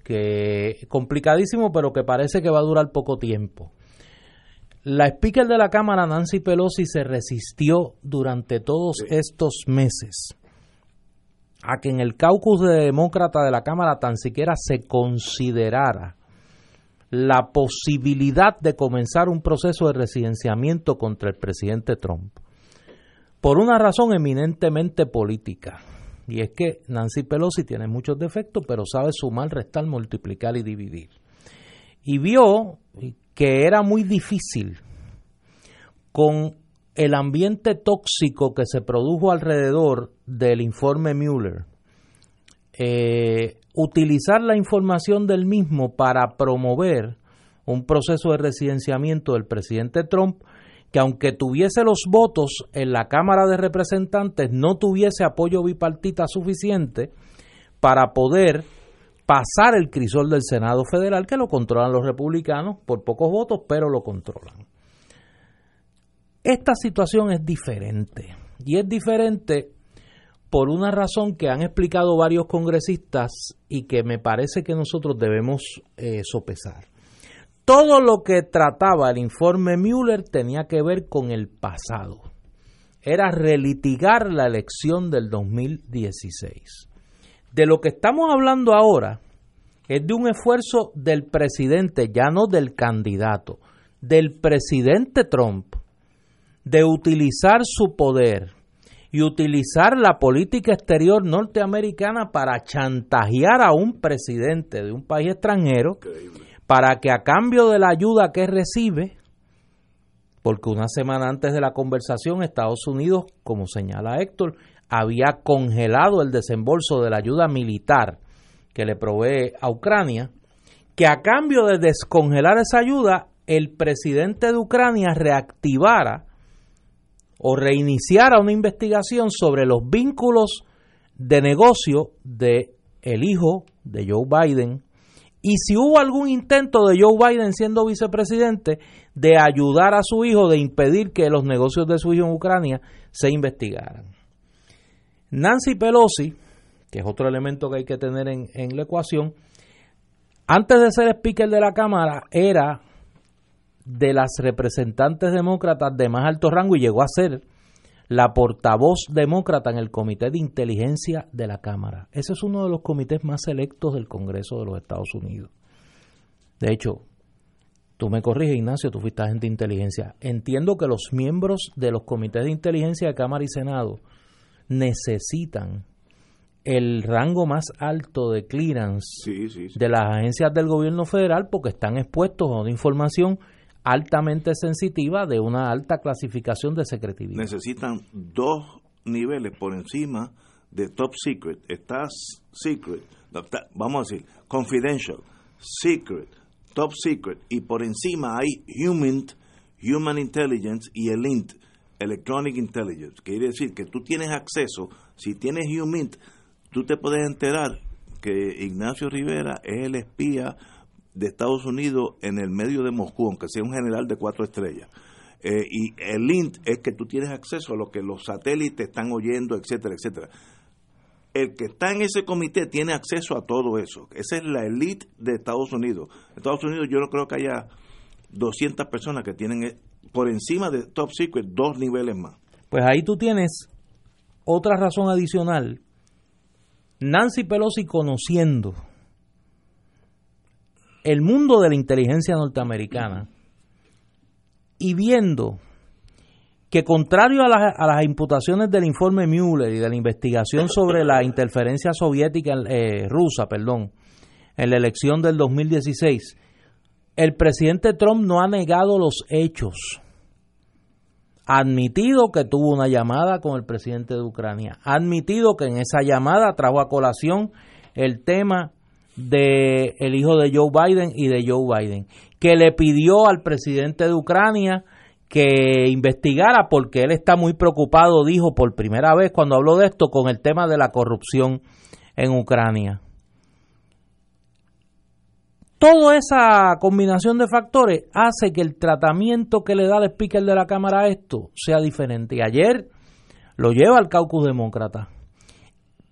que complicadísimo pero que parece que va a durar poco tiempo. La speaker de la Cámara, Nancy Pelosi, se resistió durante todos estos meses a que en el caucus de demócrata de la Cámara tan siquiera se considerara la posibilidad de comenzar un proceso de residenciamiento contra el presidente Trump. Por una razón eminentemente política. Y es que Nancy Pelosi tiene muchos defectos, pero sabe sumar, restar, multiplicar y dividir. Y vio que era muy difícil con el ambiente tóxico que se produjo alrededor del informe Mueller, eh, utilizar la información del mismo para promover un proceso de residenciamiento del presidente Trump que aunque tuviese los votos en la Cámara de Representantes, no tuviese apoyo bipartita suficiente para poder pasar el crisol del Senado Federal, que lo controlan los republicanos por pocos votos, pero lo controlan. Esta situación es diferente, y es diferente por una razón que han explicado varios congresistas y que me parece que nosotros debemos eh, sopesar. Todo lo que trataba el informe Mueller tenía que ver con el pasado. Era relitigar la elección del 2016. De lo que estamos hablando ahora es de un esfuerzo del presidente, ya no del candidato, del presidente Trump, de utilizar su poder y utilizar la política exterior norteamericana para chantajear a un presidente de un país extranjero para que a cambio de la ayuda que recibe, porque una semana antes de la conversación Estados Unidos, como señala Héctor, había congelado el desembolso de la ayuda militar que le provee a Ucrania, que a cambio de descongelar esa ayuda, el presidente de Ucrania reactivara o reiniciara una investigación sobre los vínculos de negocio de el hijo de Joe Biden y si hubo algún intento de Joe Biden siendo vicepresidente de ayudar a su hijo, de impedir que los negocios de su hijo en Ucrania se investigaran. Nancy Pelosi, que es otro elemento que hay que tener en, la ecuación, antes de ser speaker de la Cámara era de las representantes demócratas de más alto rango y llegó a ser la portavoz demócrata en el Comité de Inteligencia de la Cámara. Ese es uno de los comités más selectos del Congreso de los Estados Unidos. De hecho, tú me corriges, Ignacio, tú fuiste agente de inteligencia. Entiendo que los miembros de los comités de inteligencia de Cámara y Senado necesitan el rango más alto de clearance de las agencias del gobierno federal porque están expuestos a una información altamente sensitiva de una alta clasificación de secretividad. Necesitan dos niveles por encima de top secret. Está secret, vamos a decir, confidential, secret, top secret, y por encima hay human, human intelligence y el int, electronic intelligence. Quiere decir que tú tienes acceso, si tienes human, tú te puedes enterar que Ignacio Rivera es el espía de Estados Unidos en el medio de Moscú, aunque sea un general de cuatro estrellas. Eh, y el INT es que tú tienes acceso a lo que los satélites están oyendo, etcétera, etcétera. El que está en ese comité tiene acceso a todo eso. Esa es la elite de Estados Unidos. Estados Unidos yo no creo que haya 200 personas que tienen por encima de Top Secret dos niveles más. Pues ahí tú tienes otra razón adicional. Nancy Pelosi conociendo el mundo de la inteligencia norteamericana y viendo que contrario a las, a las imputaciones del informe Mueller y de la investigación sobre la interferencia soviética eh, rusa, perdón, en la elección del 2016, el presidente Trump no ha negado los hechos. Ha admitido que tuvo una llamada con el presidente de Ucrania. Ha admitido que en esa llamada trajo a colación el tema de el hijo de Joe Biden y de Joe Biden, que le pidió al presidente de Ucrania que investigara porque él está muy preocupado, dijo por primera vez cuando habló de esto, con el tema de la corrupción en Ucrania. Toda esa combinación de factores hace que el tratamiento que le da el speaker de la Cámara a esto sea diferente. Y ayer lo lleva al caucus demócrata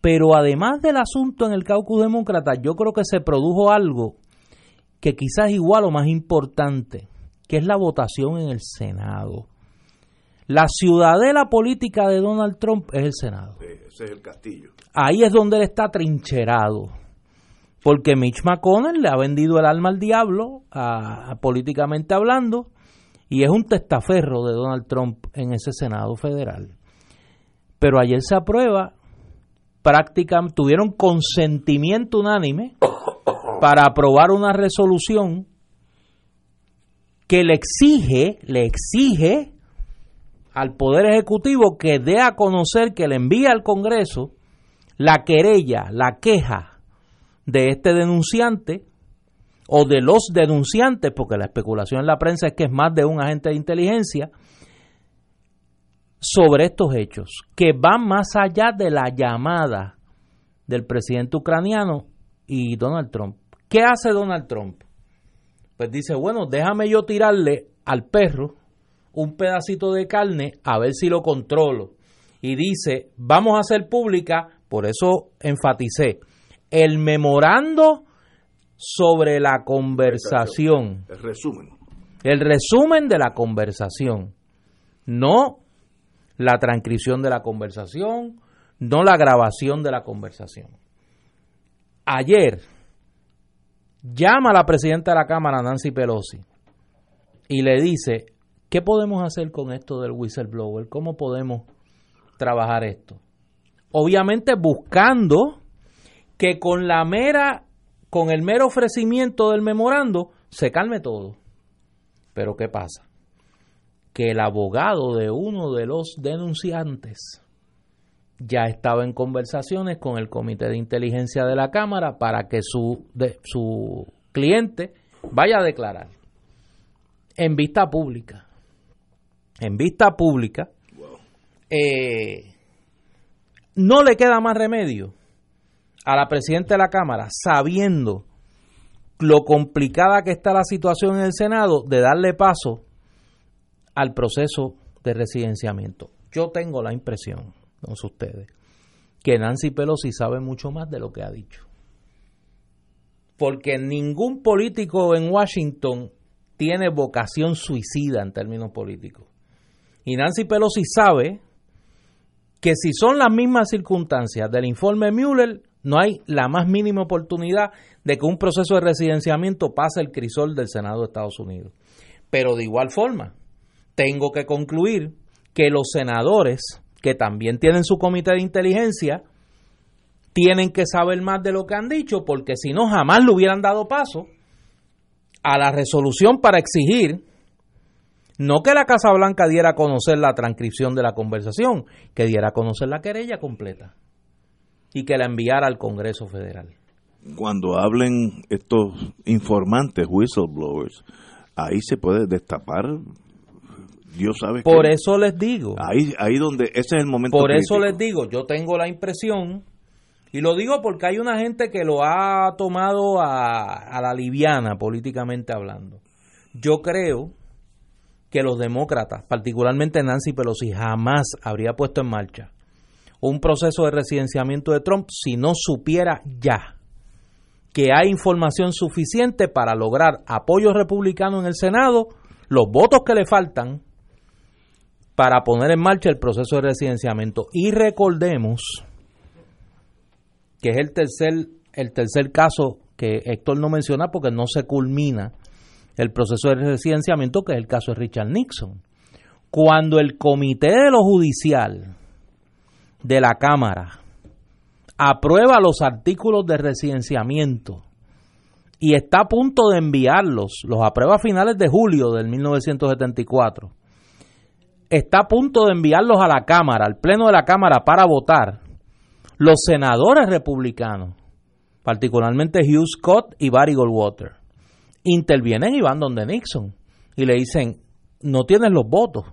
pero además del asunto en el caucus demócrata, yo creo que se produjo algo que quizás es igual o más importante, que es la votación en el Senado. La ciudadela política de Donald Trump es el Senado. ese es el castillo. Ahí es donde él está trincherado. Porque Mitch McConnell le ha vendido el alma al diablo, políticamente hablando, y es un testaferro de Donald Trump en ese Senado federal. Pero ayer se aprueba prácticamente tuvieron consentimiento unánime para aprobar una resolución que le exige, le exige al Poder Ejecutivo que dé a conocer, que le envíe al Congreso la querella, la queja de este denunciante o de los denunciantes, porque la especulación en la prensa es que es más de un agente de inteligencia, sobre estos hechos, que van más allá de la llamada del presidente ucraniano y Donald Trump. ¿Qué hace Donald Trump? Pues dice, bueno, déjame yo tirarle al perro un pedacito de carne a ver si lo controlo. Y dice, vamos a hacer pública, por eso enfaticé, el memorando sobre la conversación. El resumen. El resumen de la conversación. No la transcripción de la conversación, no la grabación de la conversación. Ayer llama a la presidenta de la Cámara, Nancy Pelosi, y le dice, ¿qué podemos hacer con esto del whistleblower? ¿Cómo podemos trabajar esto? Obviamente buscando que con la mera, con el mero ofrecimiento del memorando, se calme todo. Pero ¿qué pasa? Que el abogado de uno de los denunciantes ya estaba en conversaciones con el comité de inteligencia de la Cámara para que su, de, su cliente vaya a declarar en vista pública. En vista pública, eh, no le queda más remedio a la presidenta de la Cámara, sabiendo lo complicada que está la situación en el Senado, de darle paso al proceso de residenciamiento. Yo tengo la impresión, no ustedes, que Nancy Pelosi sabe mucho más de lo que ha dicho. Porque ningún político en Washington tiene vocación suicida en términos políticos. Y Nancy Pelosi sabe que si son las mismas circunstancias del informe Mueller, no hay la más mínima oportunidad de que un proceso de residenciamiento pase el crisol del Senado de Estados Unidos. Pero de igual forma, tengo que concluir que los senadores, que también tienen su comité de inteligencia, tienen que saber más de lo que han dicho, porque si no, jamás le hubieran dado paso a la resolución para exigir no que la Casa Blanca diera a conocer la transcripción de la conversación, que diera a conocer la querella completa y que la enviara al Congreso Federal. Cuando hablen estos informantes, whistleblowers, ahí se puede destapar. Dios sabe. Por que, eso les digo. Ahí, ahí donde ese es el momento. Por eso les digo, yo tengo la impresión y lo digo porque hay una gente que lo ha tomado a, a, la liviana, políticamente hablando. Yo creo que los demócratas, particularmente Nancy Pelosi, jamás habría puesto en marcha un proceso de residenciamiento de Trump si no supiera ya que hay información suficiente para lograr apoyo republicano en el Senado, los votos que le faltan para poner en marcha el proceso de residenciamiento. Y recordemos que es el tercer, el tercer caso que Héctor no menciona porque no se culmina el proceso de residenciamiento, que es el caso de Richard Nixon. Cuando el Comité de lo Judicial de la Cámara. Aprueba los artículos de residenciamiento y está a punto de enviarlos, los aprueba a finales de julio del 1974, está a punto de enviarlos a la Cámara, al Pleno de la Cámara para votar, los senadores republicanos, particularmente Hugh Scott y Barry Goldwater, intervienen y van donde Nixon y le dicen, no tienes los votos,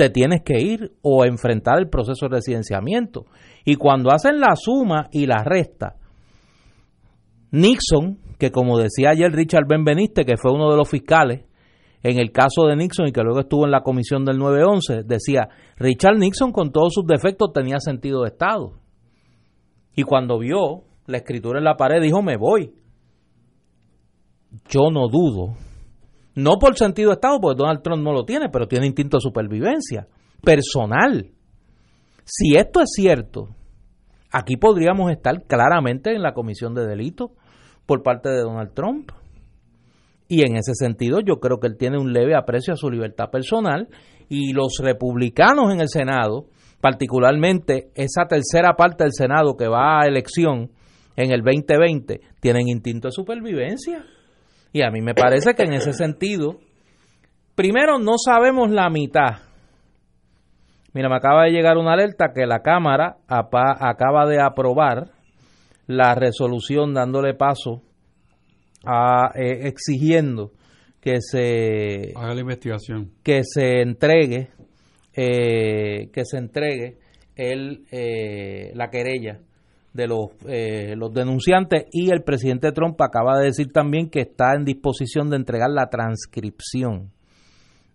te tienes que ir o enfrentar el proceso de residenciamiento. Y cuando hacen la suma y la resta, Nixon, que como decía ayer Richard Benveniste, que fue uno de los fiscales en el caso de Nixon y que luego estuvo en la comisión del 9-11, decía, Richard Nixon con todos sus defectos tenía sentido de Estado. Y cuando vio la escritura en la pared, dijo, me voy. Yo no dudo no por sentido de Estado, porque Donald Trump no lo tiene, pero tiene instinto de supervivencia personal. Si esto es cierto, aquí podríamos estar claramente en la comisión de delitos por parte de Donald Trump. Y en ese sentido yo creo que él tiene un leve aprecio a su libertad personal y los republicanos en el Senado, particularmente esa tercera parte del Senado que va a elección en el 2020, tienen instinto de supervivencia. Y a mí me parece que en ese sentido, primero no sabemos la mitad, Mira, me acaba de llegar una alerta que la Cámara acaba de aprobar la resolución dándole paso a eh, exigiendo que se haga la investigación. que se entregue eh, que se entregue el eh, la querella de los los denunciantes y el presidente Trump acaba de decir también que está en disposición de entregar la transcripción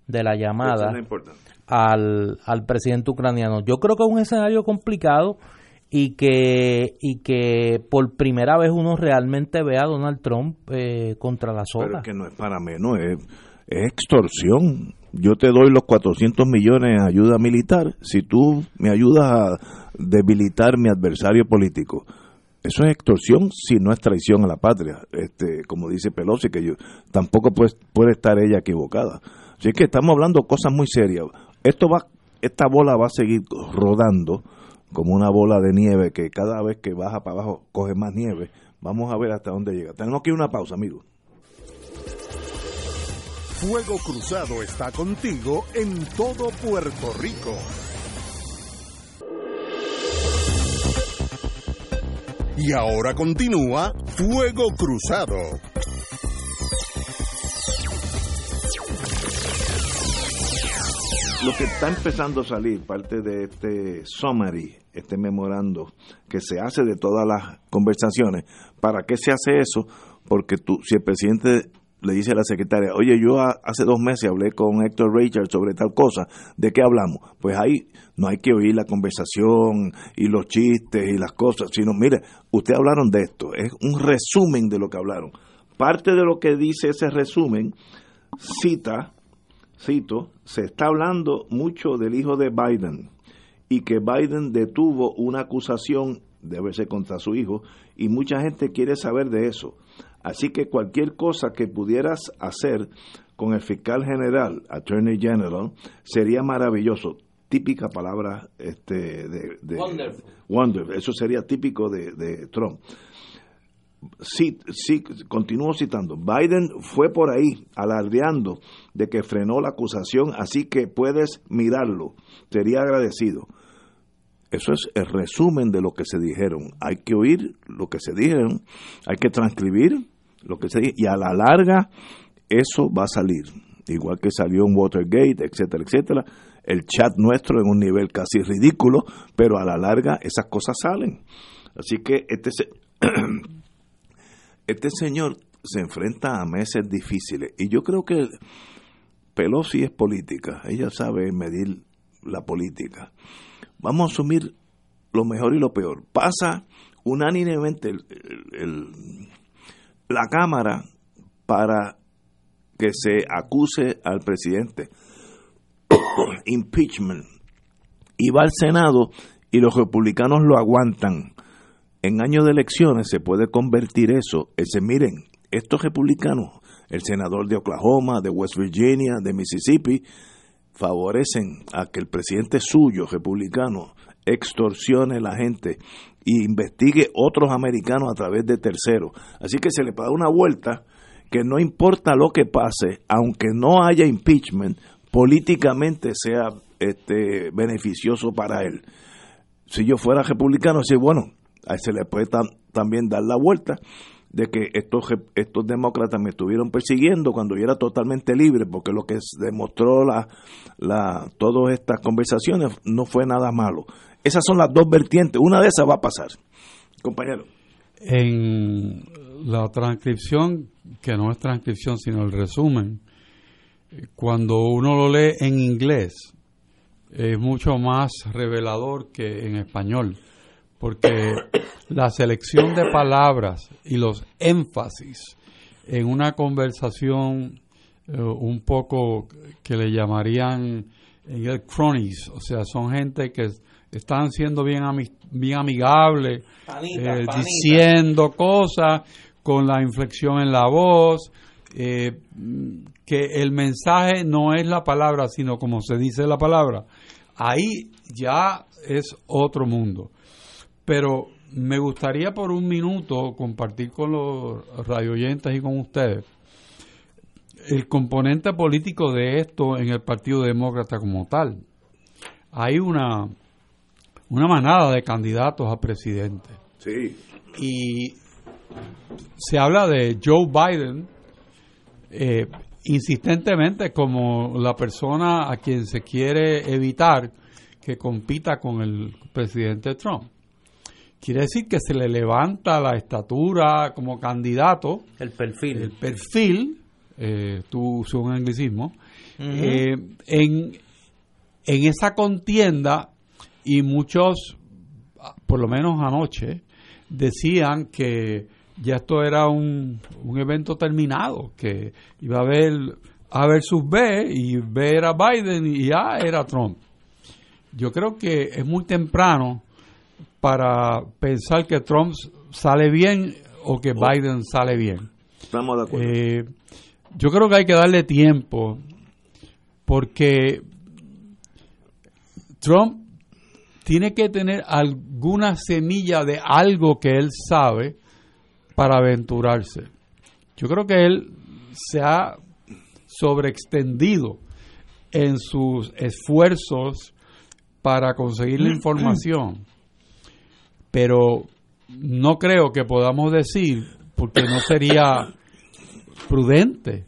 de la llamada al, al presidente ucraniano. Yo creo que es un escenario complicado y que y que por primera vez uno realmente ve a Donald Trump eh, contra la soga. Pero es que no es para menos, es, es extorsión. Yo te doy los 400 millones en ayuda militar si tú me ayudas a debilitar mi adversario político. Eso es extorsión si no es traición a la patria. Este, como dice Pelosi, que yo tampoco puede, puede estar ella equivocada. Así que estamos hablando cosas muy serias. Esto va, esta bola va a seguir rodando como una bola de nieve que cada vez que baja para abajo coge más nieve. Vamos a ver hasta dónde llega. Tenemos que ir a una pausa, amigos. Fuego Cruzado está contigo en todo Puerto Rico. Y ahora continúa Fuego Cruzado. lo que está empezando a salir, parte de este summary, este memorando que se hace de todas las conversaciones, ¿para qué se hace eso? Porque tú, si el presidente le dice a la secretaria, oye, yo hace dos meses hablé con Héctor Richard sobre tal cosa, ¿de qué hablamos? Pues ahí no hay que oír la conversación y los chistes y las cosas, sino, mire, ustedes hablaron de esto, es un resumen de lo que hablaron. Parte de lo que dice ese resumen cita cito, se está hablando mucho del hijo de Biden y que Biden detuvo una acusación, debe ser contra su hijo, y mucha gente quiere saber de eso. Así que cualquier cosa que pudieras hacer con el fiscal general, Attorney General, sería maravilloso. Típica palabra este, de, wonderful. Eso sería típico de, de Trump sí, sí, continúo citando, Biden fue por ahí alardeando de que frenó la acusación, así que puedes mirarlo, sería agradecido. Eso es el resumen de lo que se dijeron. Hay que oír lo que se dijeron, hay que transcribir lo que se dijo, y a la larga eso va a salir. Igual que salió en Watergate, etcétera, etcétera. El chat nuestro en un nivel casi ridículo, pero a la larga esas cosas salen. Así que este este señor se enfrenta a meses difíciles y yo creo que Pelosi es política, ella sabe medir la política. Vamos a asumir lo mejor y lo peor. Pasa unánimemente la Cámara para que se acuse al presidente. Impeachment. Y va al Senado y los republicanos lo aguantan en años de elecciones se puede convertir eso. Ese, miren, estos republicanos, el senador de Oklahoma, de West Virginia, de Mississippi, favorecen a que el presidente suyo, republicano, extorsione a la gente e investigue otros americanos a través de terceros. Así que se le da una vuelta que no importa lo que pase, aunque no haya impeachment, políticamente sea este, beneficioso para él. Si yo fuera republicano, sí, bueno, se le puede también dar la vuelta de que estos, estos demócratas me estuvieron persiguiendo cuando yo era totalmente libre, porque lo que demostró la, la, todas estas conversaciones no fue nada malo. Esas son las dos vertientes, una de esas va a pasar. Compañero. En la transcripción, que no es transcripción, sino el resumen, cuando uno lo lee en inglés, es mucho más revelador que en español porque la selección de palabras y los énfasis en una conversación eh, un poco que le llamarían en el cronies, o sea, son gente que están siendo bien, bien amigables, eh, diciendo cosas con la inflexión en la voz, eh, que el mensaje no es la palabra, sino como se dice la palabra. Ahí ya es otro mundo. Pero me gustaría por un minuto compartir con los radioyentes y con ustedes el componente político de esto en el Partido Demócrata como tal. hay una, una manada de candidatos a presidente. Sí. Y se habla de Joe Biden eh, insistentemente como la persona a quien se quiere evitar que compita con el presidente Trump. Quiere decir que se le levanta la estatura como candidato, el perfil, el perfil, eh, tú usas un anglicismo, eh, en, en esa contienda y muchos, por lo menos anoche, decían que ya esto era un, un evento terminado, que iba a haber A versus B y B era Biden y A era Trump. Yo creo que es muy temprano para pensar que Trump sale bien o que Biden sale bien. Estamos de acuerdo. Eh, yo creo que hay que darle tiempo porque Trump tiene que tener alguna semilla de algo que él sabe para aventurarse. Yo creo que él se ha sobreextendido en sus esfuerzos para conseguir la información, pero no creo que podamos decir, porque no sería prudente,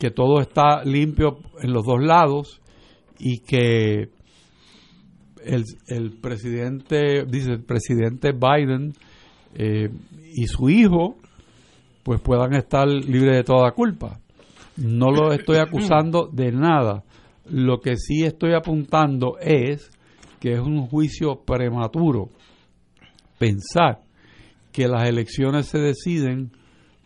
que todo está limpio en los dos lados y que el, el presidente, dice el presidente Biden eh, y su hijo, pues puedan estar libres de toda culpa. No lo estoy acusando de nada. Lo que sí estoy apuntando es que es un juicio prematuro pensar que las elecciones se deciden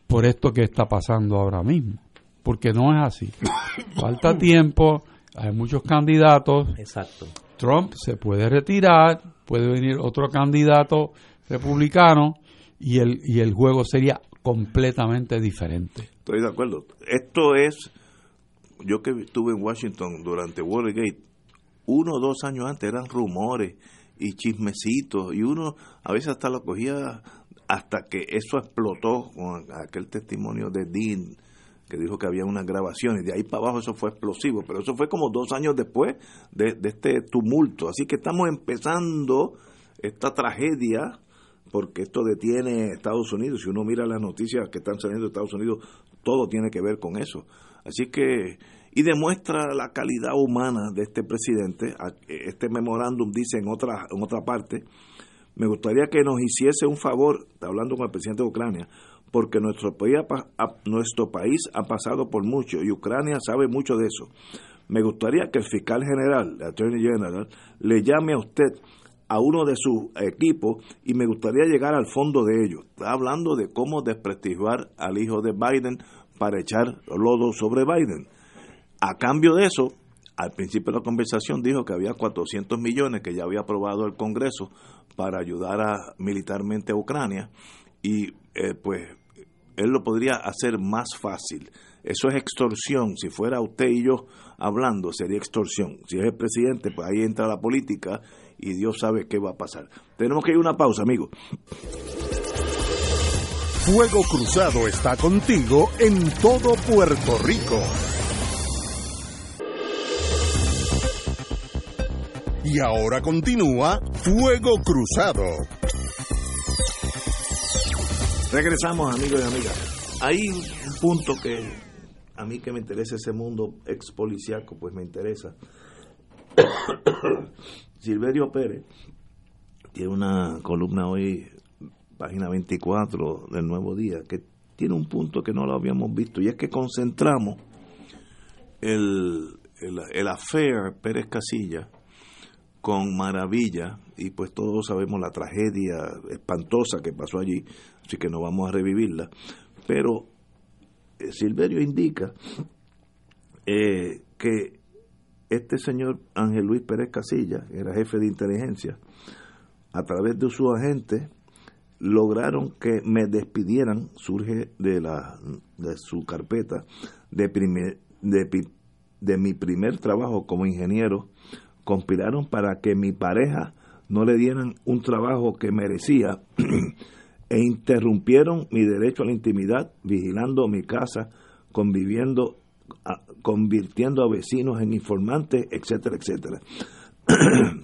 por esto que está pasando ahora mismo, porque no es así. Falta tiempo, hay muchos candidatos. Exacto. Trump se puede retirar, puede venir otro candidato republicano y el, y el juego sería completamente diferente. Estoy de acuerdo. Esto es, yo que estuve en Washington durante Watergate, uno o dos años antes eran rumores y chismecitos y uno a veces hasta lo cogía hasta que eso explotó con aquel testimonio de Dean que dijo que había unas grabaciones, de ahí para abajo eso fue explosivo, pero eso fue como dos años después de, este tumulto, así que estamos empezando esta tragedia porque esto detiene Estados Unidos. Si uno mira las noticias que están saliendo de Estados Unidos, todo tiene que ver con eso. Así que, y demuestra la calidad humana de este presidente. Este memorándum dice en otra, en otra parte, me gustaría que nos hiciese un favor, hablando con el presidente de Ucrania, porque nuestro país, nuestro país ha pasado por mucho y Ucrania sabe mucho de eso. Me gustaría que el fiscal general, el attorney general, le llame a usted a uno de sus equipos y me gustaría llegar al fondo de ello. Está hablando de cómo desprestigiar al hijo de Biden para echar lodo sobre Biden. A cambio de eso, al principio de la conversación dijo que había 400 millones que ya había aprobado el Congreso para ayudar a, militarmente a Ucrania y eh, pues él lo podría hacer más fácil. Eso es extorsión. Si fuera usted y yo hablando, sería extorsión. Si es el presidente, pues ahí entra la política y Dios sabe qué va a pasar. Tenemos que ir a una pausa, amigos. Fuego Cruzado está contigo en todo Puerto Rico. Y ahora continúa Fuego Cruzado. Regresamos, amigos y amigas. Hay un punto que a mí que me interesa ese mundo ex policiaco, pues me interesa. Silverio Pérez tiene una columna hoy, página 24 del Nuevo Día, que tiene un punto que no lo habíamos visto, y es que concentramos el, el, el affair Pérez Casilla con maravilla, y pues todos sabemos la tragedia espantosa que pasó allí, así que no vamos a revivirla, pero eh, Silverio indica eh, que este señor Ángel Luis Pérez Casilla, era jefe de inteligencia, a través de su agente lograron que me despidieran, surge de, la, de su carpeta, de, primer, de, de mi primer trabajo como ingeniero, conspiraron para que mi pareja no le dieran un trabajo que merecía e interrumpieron mi derecho a la intimidad, vigilando mi casa, conviviendo, convirtiendo a vecinos en informantes, etcétera, etcétera.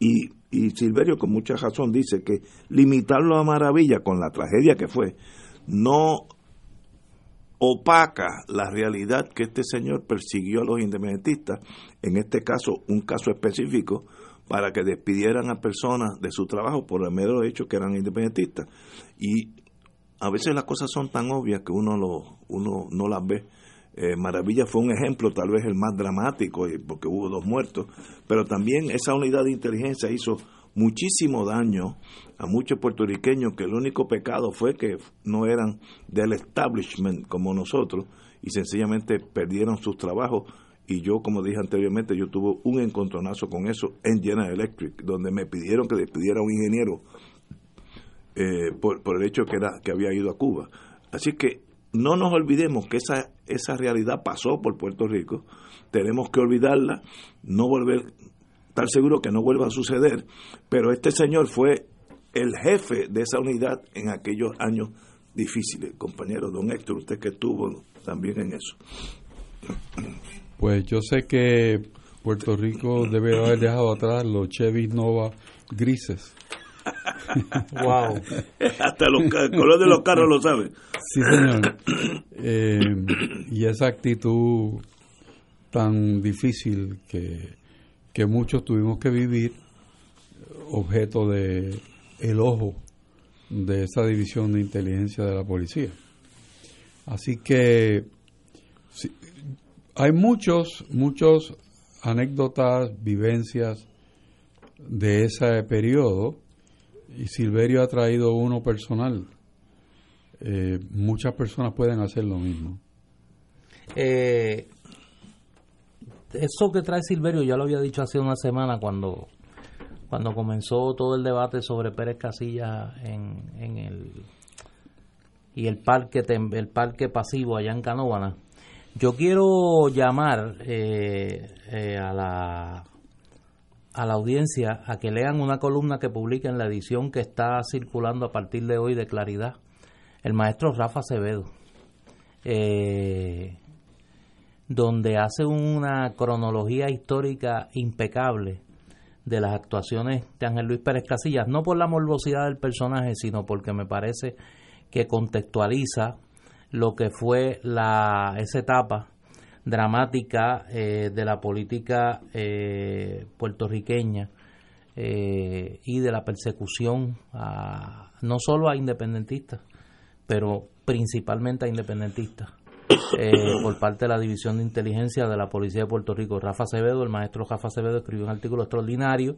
y, y Silverio con mucha razón dice que limitarlo a maravilla con la tragedia que fue, no opaca la realidad que este señor persiguió a los independentistas, en este caso un caso específico, para que despidieran a personas de su trabajo por el mero hecho que eran independentistas. Y a veces las cosas son tan obvias que uno, lo, uno no las ve. Eh, Maravilla fue un ejemplo, tal vez el más dramático, porque hubo dos muertos, pero también esa unidad de inteligencia hizo muchísimo daño a muchos puertorriqueños que el único pecado fue que no eran del establishment como nosotros y sencillamente perdieron sus trabajos. Y yo como dije anteriormente yo tuve un encontronazo con eso en General Electric donde me pidieron que despidiera a un ingeniero eh, por, por el hecho que era que había ido a Cuba. Así que no nos olvidemos que esa esa realidad pasó por Puerto Rico. Tenemos que olvidarla no volver estar seguro que no vuelva a suceder, pero este señor fue el jefe de esa unidad en aquellos años difíciles, compañero don Héctor, usted que estuvo también en eso. Pues yo sé que Puerto Rico debe haber dejado atrás los Chevy Nova grises. wow. Hasta los colores de los carros lo saben. Sí, señor. Eh, y esa actitud tan difícil que que muchos tuvimos que vivir objeto de el ojo de esa división de inteligencia de la policía. Así que hay muchos, muchos anécdotas, vivencias de ese periodo y Silverio ha traído uno personal. Eh, muchas personas pueden hacer lo mismo. Eh, eso que trae Silverio, ya lo había dicho hace una semana cuando, cuando comenzó todo el debate sobre Pérez Casilla en, en el y el parque el parque pasivo allá en Canóvana. Yo quiero llamar eh, eh, a la a la audiencia a que lean una columna que publica en la edición que está circulando a partir de hoy de Claridad, el maestro Rafa Acevedo. Eh, donde hace una cronología histórica impecable de las actuaciones de Ángel Luis Pérez Casillas, no por la morbosidad del personaje, sino porque me parece que contextualiza lo que fue la, esa etapa dramática eh, de la política eh, puertorriqueña eh, y de la persecución a, no solo a independentistas, pero principalmente a independentistas. Eh, por parte de la División de Inteligencia de la Policía de Puerto Rico. Rafa Acevedo, el maestro Rafa Acevedo, escribió un artículo extraordinario.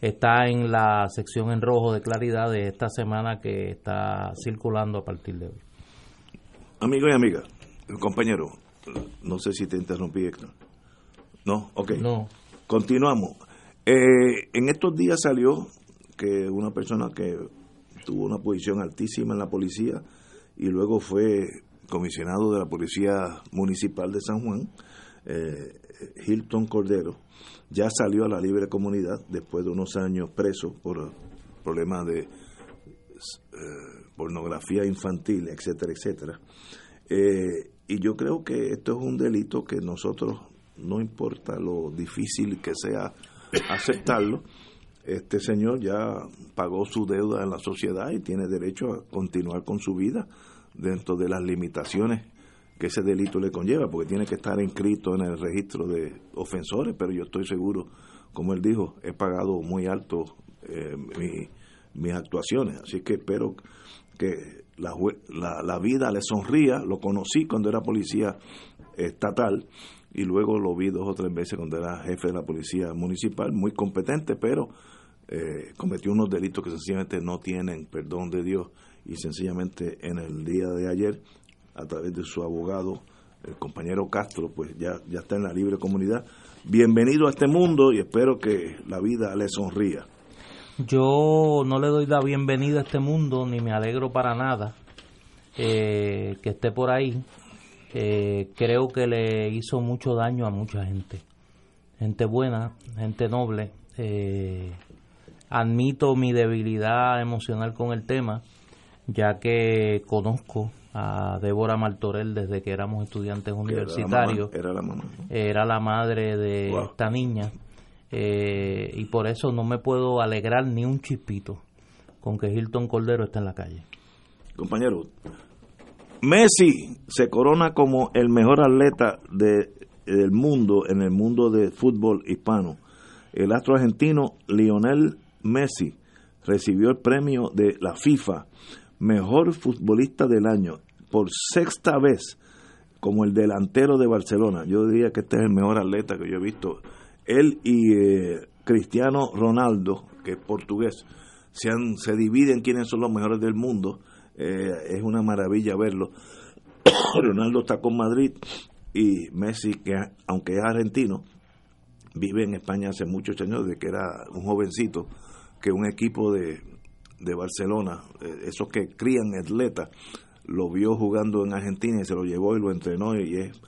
Está en la sección en rojo de claridad de esta semana que está circulando a partir de hoy. Amigo y amiga, compañero, no sé si te interrumpí, Héctor. No, ok. No. Continuamos. Eh, en estos días salió que una persona que tuvo una posición altísima en la policía y luego fue comisionado de la Policía Municipal de San Juan, eh, Hilton Cordero, ya salió a la libre comunidad después de unos años preso por problemas de eh, pornografía infantil, etcétera, etcétera. Eh, y yo creo que esto es un delito que nosotros, no importa lo difícil que sea aceptarlo, este señor ya pagó su deuda en la sociedad y tiene derecho a continuar con su vida dentro de las limitaciones que ese delito le conlleva, porque tiene que estar inscrito en el registro de ofensores, pero yo estoy seguro, como él dijo, he pagado muy alto eh, mis actuaciones, así que espero que la, la, la, vida le sonría, lo conocí cuando era policía estatal y luego lo vi dos o tres veces cuando era jefe de la policía municipal, muy competente, pero eh, cometió unos delitos que sencillamente no tienen perdón de Dios y sencillamente en el día de ayer, a través de su abogado, el compañero Castro, pues ya, ya está en la libre comunidad. Bienvenido a este mundo y espero que la vida le sonría. Yo no le doy la bienvenida a este mundo, ni me alegro para nada eh, que esté por ahí. Eh, creo que le hizo mucho daño a mucha gente. Gente buena, gente noble. Eh, admito mi debilidad emocional con el tema ya que conozco a Débora Martorell desde que éramos estudiantes universitarios. Era la, mamá, era la madre de esta niña. eh, y por eso no me puedo alegrar ni un chispito con que Hilton Cordero esté en la calle. Compañero, Messi se corona como el mejor atleta de, del mundo en el mundo de fútbol hispano. El astro argentino Lionel Messi recibió el premio de la FIFA Mejor Futbolista del Año por sexta vez como el delantero de Barcelona. Yo diría que este es el mejor atleta que yo he visto. Él y eh, Cristiano Ronaldo, que es portugués, se, han, se dividen quiénes son los mejores del mundo. Eh, es una maravilla verlo. Ronaldo está con Madrid y Messi, que aunque es argentino, vive en España hace muchos años, desde que era un jovencito, que un equipo de, de Barcelona, eh, esos que crían atletas, lo vio jugando en Argentina y se lo llevó y lo entrenó y es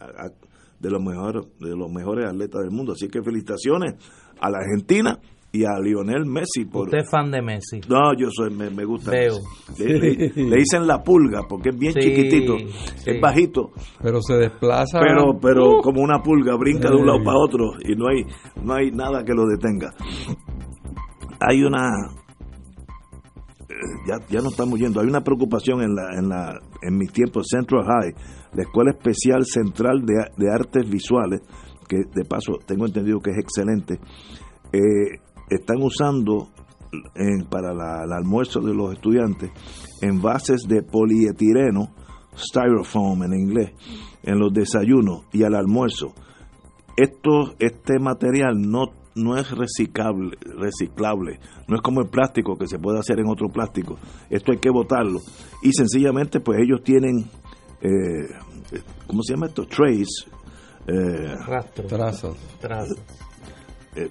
de los mejores de los mejores atletas del mundo. Así que felicitaciones a la Argentina y a Lionel Messi. Por... ¿Usted es fan de Messi? No, yo soy, me, me gusta. Le, le, dicen la pulga porque es bien chiquitito, es bajito. Pero se desplaza. Pero, pero uh. como una pulga, brinca de un lado para otro y no hay, no hay nada que lo detenga. Hay una ya, ya no estamos yendo. Hay una preocupación en la, en la, en mi tiempo Central High, la Escuela Especial Central de, de Artes Visuales, que de paso tengo entendido que es excelente. Eh, están usando en, para la, el almuerzo de los estudiantes envases de polietileno, styrofoam en inglés, en los desayunos y al almuerzo. Esto, este material no no es reciclable, reciclable, no es como el plástico que se puede hacer en otro plástico. Esto hay que botarlo. Y sencillamente, pues ellos tienen, eh, ¿cómo se llama esto? Trays. Eh, Trazos. Eh,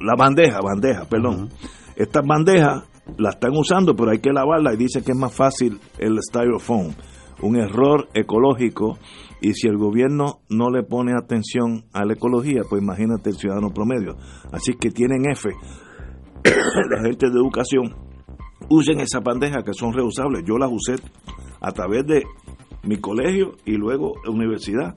la bandeja, bandeja, perdón. Estas bandejas las están usando, pero hay que lavarla y dice que es más fácil el styrofoam. Un error ecológico y si el gobierno no le pone atención a la ecología, pues imagínate el ciudadano promedio. Así que tienen F, la gente de educación, usen esas bandejas que son reusables. Yo las usé a través de mi colegio y luego universidad.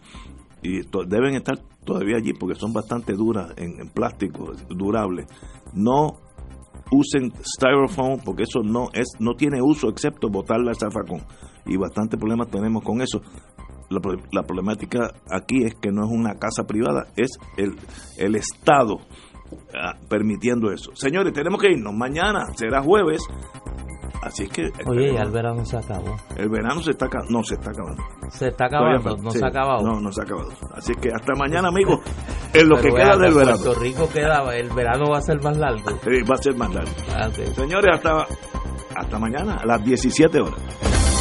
Y deben estar todavía allí porque son bastante duras en, plástico, durables. No usen styrofoam porque eso no es no tiene uso excepto botarla al zafacón y bastante problemas tenemos con eso la, problemática aquí es que no es una casa privada, es el, el Estado ah, permitiendo eso. Señores, tenemos que irnos. Mañana será jueves. Así que. Oye, ya el verano se acabó. El verano se está No, se está acabando. Se está acabando, no se ha acabado. No, no se ha acabado. Así que hasta mañana, amigos, en lo que queda del verano. Puerto Rico queda, el verano va a ser más largo. Sí, va a ser más largo. Ah, Señores, hasta, hasta mañana, a las 17 horas.